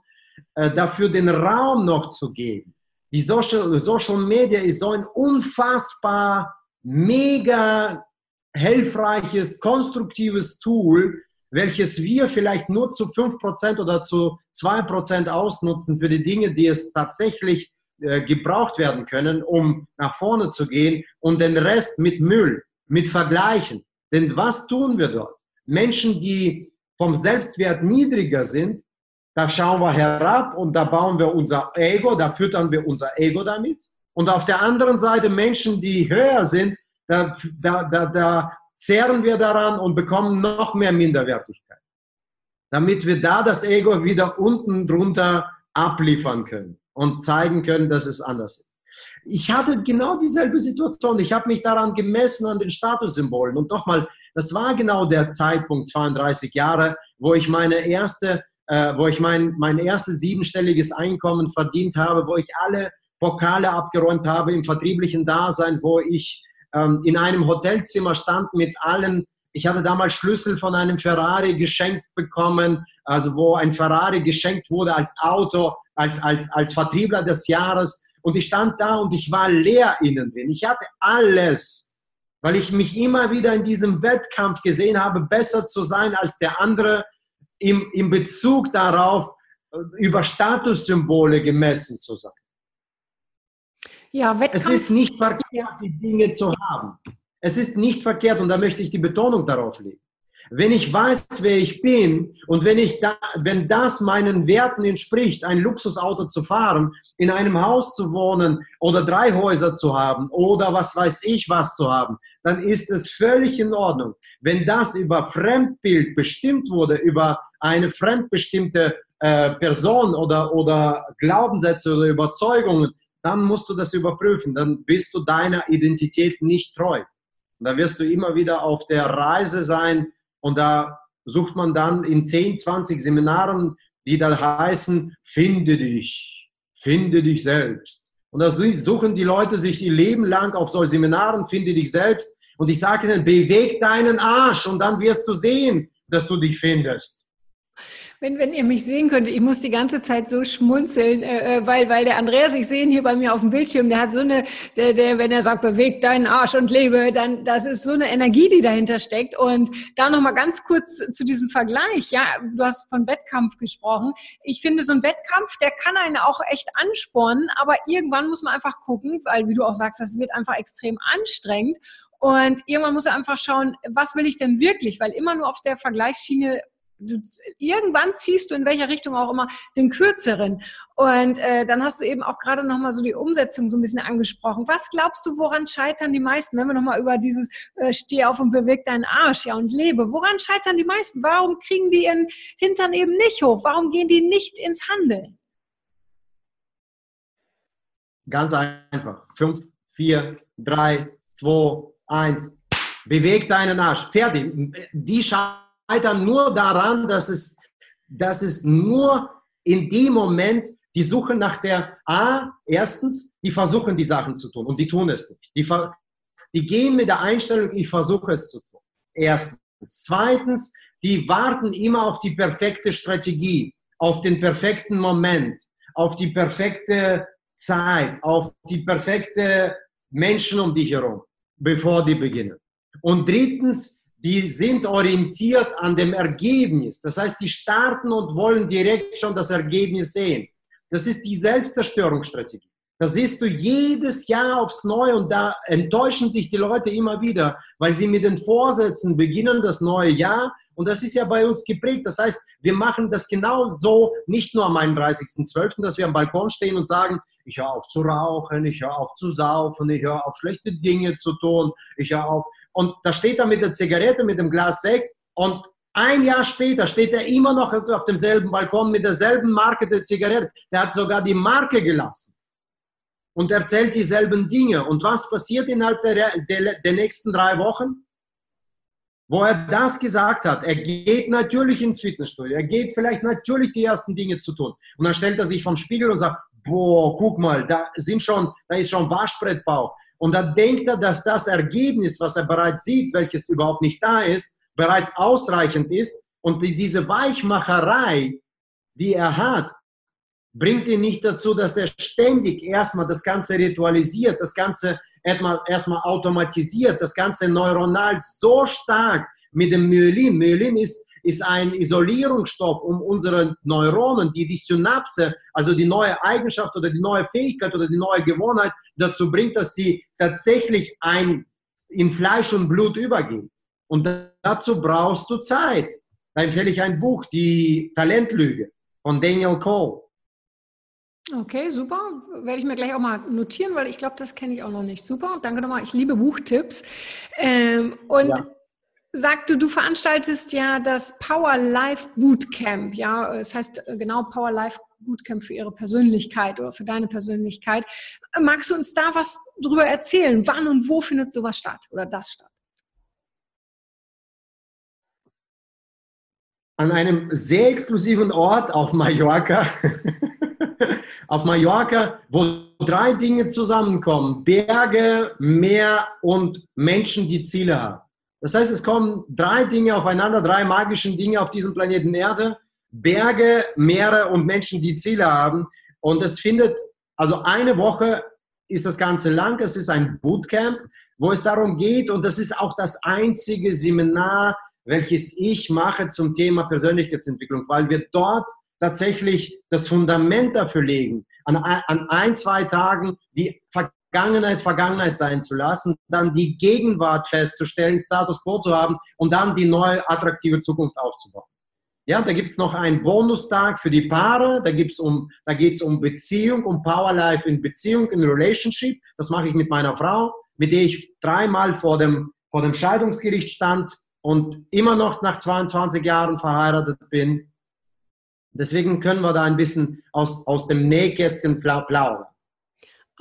äh, dafür den Raum noch zu geben. Die Social, Social Media ist so ein unfassbar, mega hilfreiches, konstruktives Tool, welches wir vielleicht nur zu 5% oder zu 2% ausnutzen für die Dinge, die es tatsächlich äh, gebraucht werden können, um nach vorne zu gehen und den Rest mit Müll, mit Vergleichen. Denn was tun wir dort? Menschen, die vom Selbstwert niedriger sind, da schauen wir herab und da bauen wir unser Ego, da füttern wir unser Ego damit. Und auf der anderen Seite Menschen, die höher sind, da, da, da, da zehren wir daran und bekommen noch mehr Minderwertigkeit. Damit wir da das Ego wieder unten drunter abliefern können und zeigen können, dass es anders ist. Ich hatte genau dieselbe Situation. Ich habe mich daran gemessen an den Statussymbolen. Und nochmal, das war genau der Zeitpunkt, 32 Jahre, wo ich meine erste äh, wo ich mein, mein erstes siebenstelliges Einkommen verdient habe, wo ich alle Pokale abgeräumt habe im vertrieblichen Dasein, wo ich ähm, in einem Hotelzimmer stand mit allen ich hatte damals Schlüssel von einem Ferrari geschenkt bekommen, also wo ein Ferrari geschenkt wurde als Auto, als, als, als Vertriebler des Jahres. Und ich stand da und ich war leer innen drin. Ich hatte alles, weil ich mich immer wieder in diesem Wettkampf gesehen habe, besser zu sein als der andere im, im Bezug darauf, äh, über Statussymbole gemessen zu sein. Ja, Wettkampf. Es ist nicht verkehrt, die Dinge zu haben. Es ist nicht verkehrt und da möchte ich die Betonung darauf legen. Wenn ich weiß, wer ich bin und wenn, ich da, wenn das meinen Werten entspricht, ein Luxusauto zu fahren, in einem Haus zu wohnen oder drei Häuser zu haben oder was weiß ich was zu haben, dann ist es völlig in Ordnung. Wenn das über Fremdbild bestimmt wurde, über eine fremdbestimmte äh, Person oder, oder Glaubenssätze oder Überzeugungen, dann musst du das überprüfen. Dann bist du deiner Identität nicht treu. Und da wirst du immer wieder auf der Reise sein und da sucht man dann in 10, 20 Seminaren, die da heißen, finde dich, finde dich selbst. Und da suchen die Leute sich ihr Leben lang auf solchen Seminaren, finde dich selbst. Und ich sage ihnen, beweg deinen Arsch und dann wirst du sehen, dass du dich findest wenn, wenn ihr mich sehen könntet, ich muss die ganze Zeit so schmunzeln, äh, äh, weil, weil der Andreas, ich sehe ihn hier bei mir auf dem Bildschirm, der hat so eine, der, der, wenn er sagt, beweg deinen Arsch und lebe, dann, das ist so eine Energie, die dahinter steckt. Und da nochmal ganz kurz zu diesem Vergleich, ja, du hast von Wettkampf gesprochen. Ich finde, so ein Wettkampf, der kann einen auch echt anspornen, aber irgendwann muss man einfach gucken, weil, wie du auch sagst, das wird einfach extrem anstrengend. Und irgendwann muss er einfach schauen, was will ich denn wirklich? Weil immer nur auf der Vergleichsschiene du, irgendwann ziehst du in welcher Richtung auch immer den kürzeren. Und äh, dann hast du eben auch gerade nochmal so die Umsetzung so ein bisschen angesprochen. Was glaubst du, woran scheitern die meisten? Wenn wir nochmal über dieses äh, Steh auf und beweg deinen Arsch ja und lebe. Woran scheitern die meisten? Warum kriegen die ihren Hintern eben nicht hoch? Warum gehen die nicht ins Handeln? Ganz einfach. Fünf, vier, drei, zwei, eins. Beweg deinen Arsch. Fertig. Die Scheiße scheitern nur daran, dass es, dass es nur in dem Moment die Suche nach der A, erstens, die versuchen die Sachen zu tun und die tun es nicht. Die, die gehen mit der Einstellung, ich versuche es zu tun. Erstens. Zweitens, die warten immer auf die perfekte Strategie, auf den perfekten Moment, auf die perfekte Zeit, auf die perfekte Menschen um dich herum, bevor die beginnen. Und drittens, die sind orientiert an dem Ergebnis. Das heißt, die starten und wollen direkt schon das Ergebnis sehen. Das ist die Selbstzerstörungsstrategie. Das siehst du jedes Jahr aufs Neue und da enttäuschen sich die Leute immer wieder, weil sie mit den Vorsätzen beginnen das neue Jahr und das ist ja bei uns geprägt. Das heißt, wir machen das genau so, nicht nur am 31.12., dass wir am Balkon stehen und sagen, ich höre auf zu rauchen, ich höre auf zu saufen, ich höre auf schlechte Dinge zu tun, ich höre auf und da steht er mit der Zigarette, mit dem Glas Sekt und ein Jahr später steht er immer noch auf demselben Balkon mit derselben Marke der Zigarette. Der hat sogar die Marke gelassen und erzählt dieselben Dinge. Und was passiert innerhalb der, der, der nächsten drei Wochen? Wo er das gesagt hat, er geht natürlich ins Fitnessstudio, er geht vielleicht natürlich die ersten Dinge zu tun. Und dann stellt er sich vom Spiegel und sagt, boah, guck mal, da sind schon, da ist schon Waschbrettbauch. Und dann denkt er, dass das Ergebnis, was er bereits sieht, welches überhaupt nicht da ist, bereits ausreichend ist. Und die, diese Weichmacherei, die er hat, bringt ihn nicht dazu, dass er ständig erstmal das Ganze ritualisiert, das Ganze erstmal automatisiert, das Ganze neuronal so stark mit dem Myelin. Myelin ist ist ein Isolierungsstoff, um unsere Neuronen, die die Synapse, also die neue Eigenschaft oder die neue Fähigkeit oder die neue Gewohnheit dazu bringt, dass sie tatsächlich ein, in Fleisch und Blut übergeht. Und dazu brauchst du Zeit. Da empfehle ich ein Buch, Die Talentlüge von Daniel Cole. Okay, super. Werde ich mir gleich auch mal notieren, weil ich glaube, das kenne ich auch noch nicht. Super. Danke nochmal. Ich liebe Buchtipps. Ähm, und ja sagte, du veranstaltest ja das Power Life Bootcamp, ja, es das heißt äh, genau Power Life Bootcamp für ihre Persönlichkeit oder für deine Persönlichkeit. Magst du uns da was drüber erzählen? Wann und wo findet sowas statt oder das statt? An einem sehr exklusiven Ort auf Mallorca. auf Mallorca, wo drei Dinge zusammenkommen. Berge, Meer und Menschen, die Ziele haben. Das heißt, es kommen drei Dinge aufeinander, drei magischen Dinge auf diesem Planeten Erde. Berge, Meere und Menschen, die Ziele haben. Und es findet, also eine Woche ist das Ganze lang. Es ist ein Bootcamp, wo es darum geht, und das ist auch das einzige Seminar, welches ich mache zum Thema Persönlichkeitsentwicklung, weil wir dort tatsächlich das Fundament dafür legen, an, an ein, zwei Tagen die Vergangenheit Vergangenheit sein zu lassen, dann die Gegenwart festzustellen, Status quo zu haben und dann die neue attraktive Zukunft aufzubauen. Ja, da gibt es noch einen Bonustag für die Paare, da, um, da geht es um Beziehung, um Powerlife in Beziehung, in Relationship. Das mache ich mit meiner Frau, mit der ich dreimal vor dem, vor dem Scheidungsgericht stand und immer noch nach 22 Jahren verheiratet bin. Deswegen können wir da ein bisschen aus, aus dem Nähkästchen plaudern.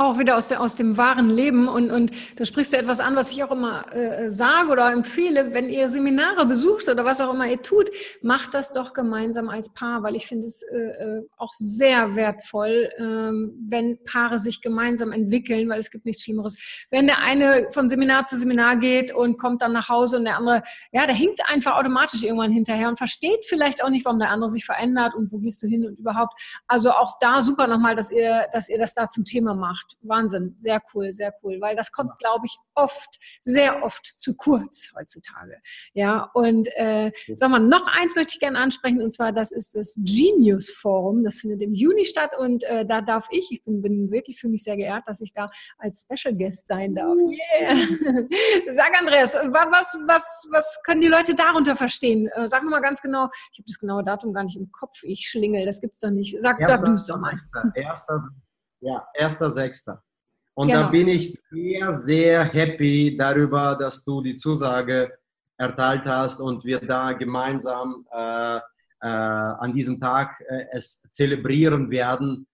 Auch wieder aus, der, aus dem wahren Leben. Und, und da sprichst du etwas an, was ich auch immer äh, sage oder empfehle. Wenn ihr Seminare besucht oder was auch immer ihr tut, macht das doch gemeinsam als Paar, weil ich finde es äh, äh auch sehr wertvoll, äh, wenn Paare sich gemeinsam entwickeln, weil es gibt nichts Schlimmeres. Wenn der eine von Seminar zu Seminar geht und kommt dann nach Hause und der andere, ja, der hinkt einfach automatisch irgendwann hinterher und versteht vielleicht auch nicht, warum der andere sich verändert und wo gehst du hin und überhaupt. Also auch da super nochmal, dass ihr, dass ihr das da zum Thema macht gemacht. Wahnsinn, sehr cool, sehr cool, weil das kommt, glaube ich, oft, sehr oft zu kurz heutzutage. Ja, und äh, sag mal, noch eins möchte ich gerne ansprechen, und zwar, das ist das Genius Forum. Das findet im Juni statt und äh, da darf ich, ich bin, bin wirklich für mich sehr geehrt, dass ich da als Special Guest sein darf. Yeah. Sag Andreas, was, was, was können die Leute darunter verstehen? Äh, sag mal ganz genau, ich habe das genaue Datum gar nicht im Kopf, ich schlingel, das gibt's doch nicht. Sag, sag du es doch mal. Erster, ja, 1.6. Und genau. da bin ich sehr, sehr happy darüber, dass du die Zusage erteilt hast und wir da gemeinsam äh, äh, an diesem Tag äh, es zelebrieren werden.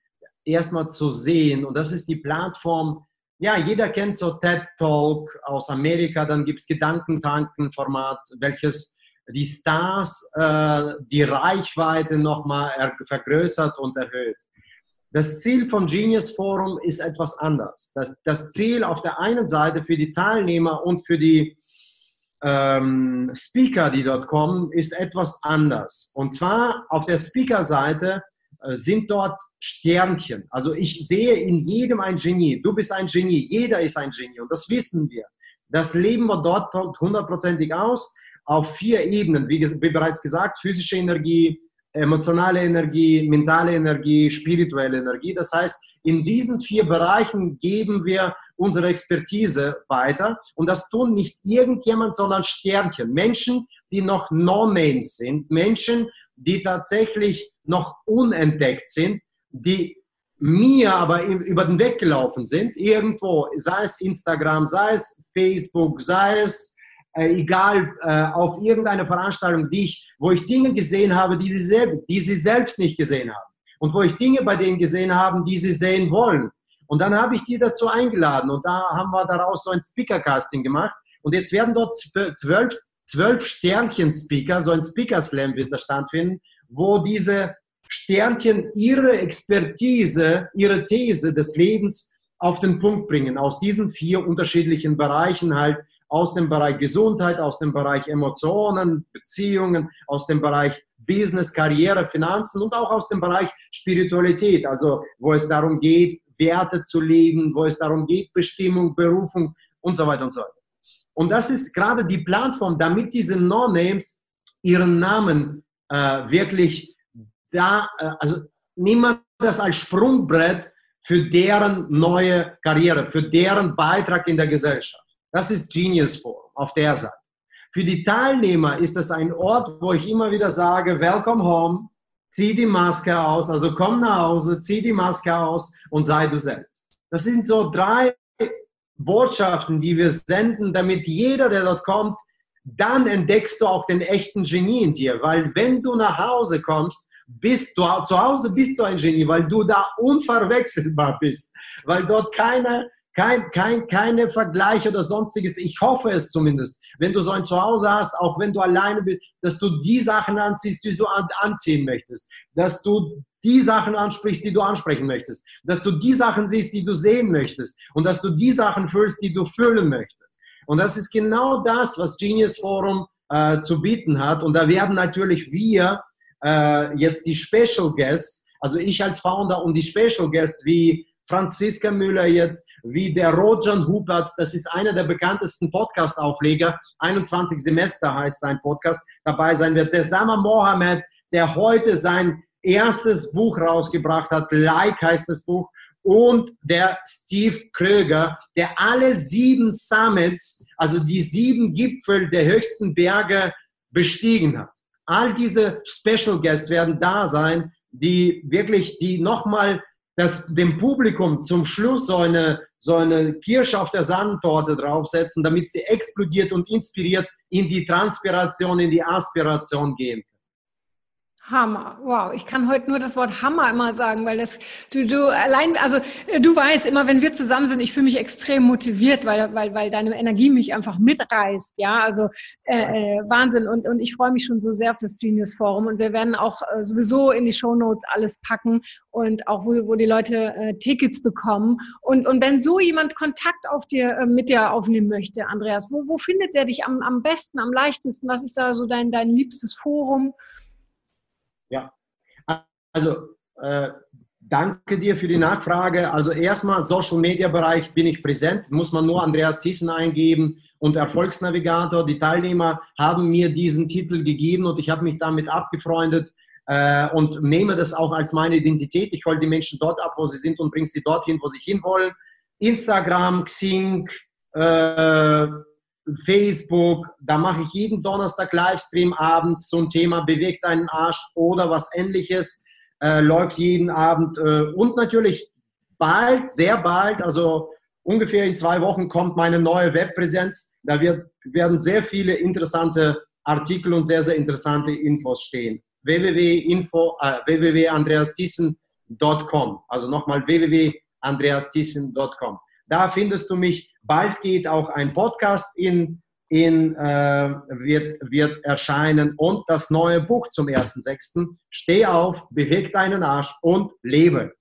Erstmal zu sehen, und das ist die Plattform, ja, jeder kennt so TED Talk aus Amerika, dann gibt es Gedankentanken-Format, welches die Stars äh, die Reichweite nochmal vergrößert und erhöht. Das Ziel vom Genius Forum ist etwas anders. Das, das Ziel auf der einen Seite für die Teilnehmer und für die ähm, Speaker, die dort kommen, ist etwas anders. Und zwar auf der Speaker-Seite äh, sind dort Sternchen. Also ich sehe in jedem ein Genie. Du bist ein Genie, jeder ist ein Genie und das wissen wir. Das leben wir dort hundertprozentig aus auf vier Ebenen, wie, wie bereits gesagt, physische Energie, emotionale Energie, mentale Energie, spirituelle Energie. Das heißt, in diesen vier Bereichen geben wir unsere Expertise weiter. Und das tun nicht irgendjemand, sondern Sternchen. Menschen, die noch No-Names sind. Menschen, die tatsächlich noch unentdeckt sind, die mir aber über den Weg gelaufen sind, irgendwo, sei es Instagram, sei es Facebook, sei es äh, egal, äh, auf irgendeine Veranstaltung, die ich, wo ich Dinge gesehen habe, die sie, selbst, die sie selbst nicht gesehen haben. Und wo ich Dinge bei denen gesehen habe, die sie sehen wollen. Und dann habe ich die dazu eingeladen und da haben wir daraus so ein Speaker-Casting gemacht. Und jetzt werden dort zwölf, zwölf Sternchen-Speaker, so ein Speaker-Slam wird da stattfinden, wo diese Sternchen ihre Expertise, ihre These des Lebens auf den Punkt bringen, aus diesen vier unterschiedlichen Bereichen halt, aus dem Bereich Gesundheit, aus dem Bereich Emotionen, Beziehungen, aus dem Bereich Business, Karriere, Finanzen und auch aus dem Bereich Spiritualität, also wo es darum geht, Werte zu leben, wo es darum geht, Bestimmung, Berufung und so weiter und so weiter. Und das ist gerade die Plattform, damit diese No-Names ihren Namen äh, wirklich da, äh, also nehmen das als Sprungbrett für deren neue Karriere, für deren Beitrag in der Gesellschaft. Das ist Genius Forum auf der Seite. Für die Teilnehmer ist das ein Ort, wo ich immer wieder sage, welcome home, zieh die Maske aus, also komm nach Hause, zieh die Maske aus und sei du selbst. Das sind so drei Botschaften, die wir senden, damit jeder, der dort kommt, dann entdeckst du auch den echten Genie in dir, weil wenn du nach Hause kommst, bist du zu Hause bist du ein Genie, weil du da unverwechselbar bist, weil dort keiner kein, kein, keine Vergleich oder sonstiges. Ich hoffe es zumindest. Wenn du so ein Zuhause hast, auch wenn du alleine bist, dass du die Sachen anziehst, die du an, anziehen möchtest. Dass du die Sachen ansprichst, die du ansprechen möchtest. Dass du die Sachen siehst, die du sehen möchtest. Und dass du die Sachen fühlst, die du fühlen möchtest. Und das ist genau das, was Genius Forum äh, zu bieten hat. Und da werden natürlich wir äh, jetzt die Special Guests, also ich als Founder und die Special Guests wie Franziska Müller jetzt, wie der Rojan Huberts, das ist einer der bekanntesten Podcast-Aufleger, 21 Semester heißt sein Podcast, dabei sein wird. Der Sama Mohammed, der heute sein erstes Buch rausgebracht hat, Like heißt das Buch, und der Steve Kröger, der alle sieben Summits, also die sieben Gipfel der höchsten Berge bestiegen hat. All diese Special Guests werden da sein, die wirklich, die nochmal das, dem Publikum zum Schluss so eine, so eine Kirsche auf der Sandtorte draufsetzen, damit sie explodiert und inspiriert in die Transpiration, in die Aspiration gehen. Hammer, wow. Ich kann heute nur das Wort Hammer immer sagen, weil das, du, du allein, also äh, du weißt immer, wenn wir zusammen sind, ich fühle mich extrem motiviert, weil, weil, weil deine Energie mich einfach mitreißt, ja, also äh, äh, Wahnsinn und, und ich freue mich schon so sehr auf das Genius Forum und wir werden auch äh, sowieso in die Show Notes alles packen und auch, wo, wo die Leute äh, Tickets bekommen und, und wenn so jemand Kontakt auf dir, äh, mit dir aufnehmen möchte, Andreas, wo, wo findet der dich am, am besten, am leichtesten? Was ist da so dein, dein liebstes Forum? Ja, also äh, danke dir für die Nachfrage. Also erstmal Social Media Bereich bin ich präsent, muss man nur Andreas Thyssen eingeben und Erfolgsnavigator. Die Teilnehmer haben mir diesen Titel gegeben und ich habe mich damit abgefreundet äh, und nehme das auch als meine Identität. Ich hole die Menschen dort ab, wo sie sind und bringe sie dorthin, wo sie hinwollen. Instagram, Xing, äh, Facebook, da mache ich jeden Donnerstag Livestream abends zum Thema bewegt einen Arsch oder was ähnliches, äh, läuft jeden Abend äh, und natürlich bald, sehr bald, also ungefähr in zwei Wochen kommt meine neue Webpräsenz. Da wird, werden sehr viele interessante Artikel und sehr, sehr interessante Infos stehen. www.info, äh, www.andreasthyssen.com, also nochmal www.andreasthyssen.com. Da findest du mich Bald geht auch ein Podcast in, in, äh, wird, wird erscheinen und das neue Buch zum 1.6. Steh auf, beweg deinen Arsch und lebe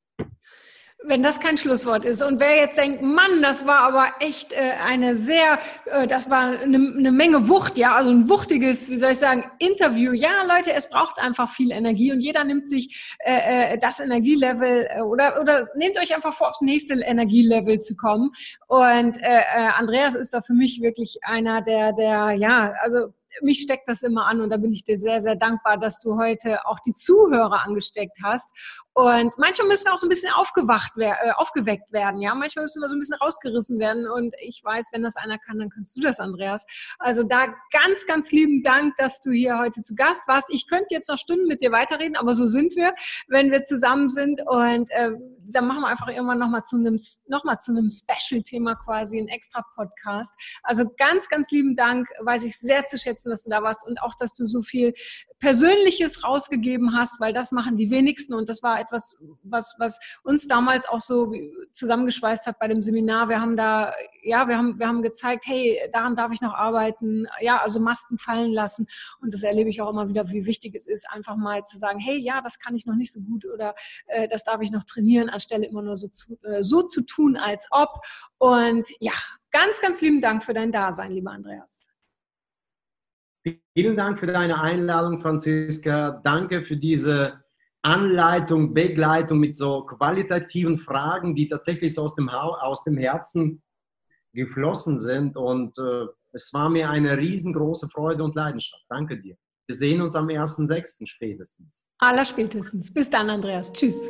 wenn das kein Schlusswort ist und wer jetzt denkt, Mann, das war aber echt äh, eine sehr, äh, das war eine, eine Menge Wucht, ja, also ein wuchtiges, wie soll ich sagen, Interview. Ja, Leute, es braucht einfach viel Energie und jeder nimmt sich äh, äh das Energielevel äh, oder oder nehmt euch einfach vor, aufs nächste Energielevel zu kommen. Und äh, äh, Andreas ist da für mich wirklich einer der, der, ja, also mich steckt das immer an und da bin ich dir sehr, sehr dankbar, dass du heute auch die Zuhörer angesteckt hast. Und manchmal müssen wir auch so ein bisschen aufgewacht äh, aufgeweckt werden, ja. Manchmal müssen wir so ein bisschen rausgerissen werden. Und ich weiß, wenn das einer kann, dann kannst du das, Andreas. Also da ganz, ganz lieben Dank, dass du hier heute zu Gast warst. Ich könnte jetzt noch Stunden mit dir weiterreden, aber so sind wir, wenn wir zusammen sind. Und äh, dann machen wir einfach irgendwann nochmal zu einem, noch mal zu einem Special-Thema quasi, ein extra Podcast. Also ganz, ganz lieben Dank, weiß ich sehr zu schätzen, dass du da warst und auch, dass du so viel Persönliches rausgegeben hast, weil das machen die wenigsten und das war etwas, was, was uns damals auch so zusammengeschweißt hat bei dem Seminar. Wir haben da, ja, wir haben, wir haben gezeigt, hey, daran darf ich noch arbeiten, ja, also Masken fallen lassen und das erlebe ich auch immer wieder, wie wichtig es ist, einfach mal zu sagen, hey, ja, das kann ich noch nicht so gut oder äh, das darf ich noch trainieren, anstelle immer nur so zu, äh, so zu tun, als ob. Und ja, ganz, ganz lieben Dank für dein Dasein, lieber Andreas. Vielen Dank für deine Einladung, Franziska. Danke für diese Anleitung, Begleitung mit so qualitativen Fragen, die tatsächlich so aus dem, aus dem Herzen geflossen sind. Und äh, es war mir eine riesengroße Freude und Leidenschaft. Danke dir. Wir sehen uns am 1.6. spätestens. Aller spätestens. Bis dann, Andreas. Tschüss.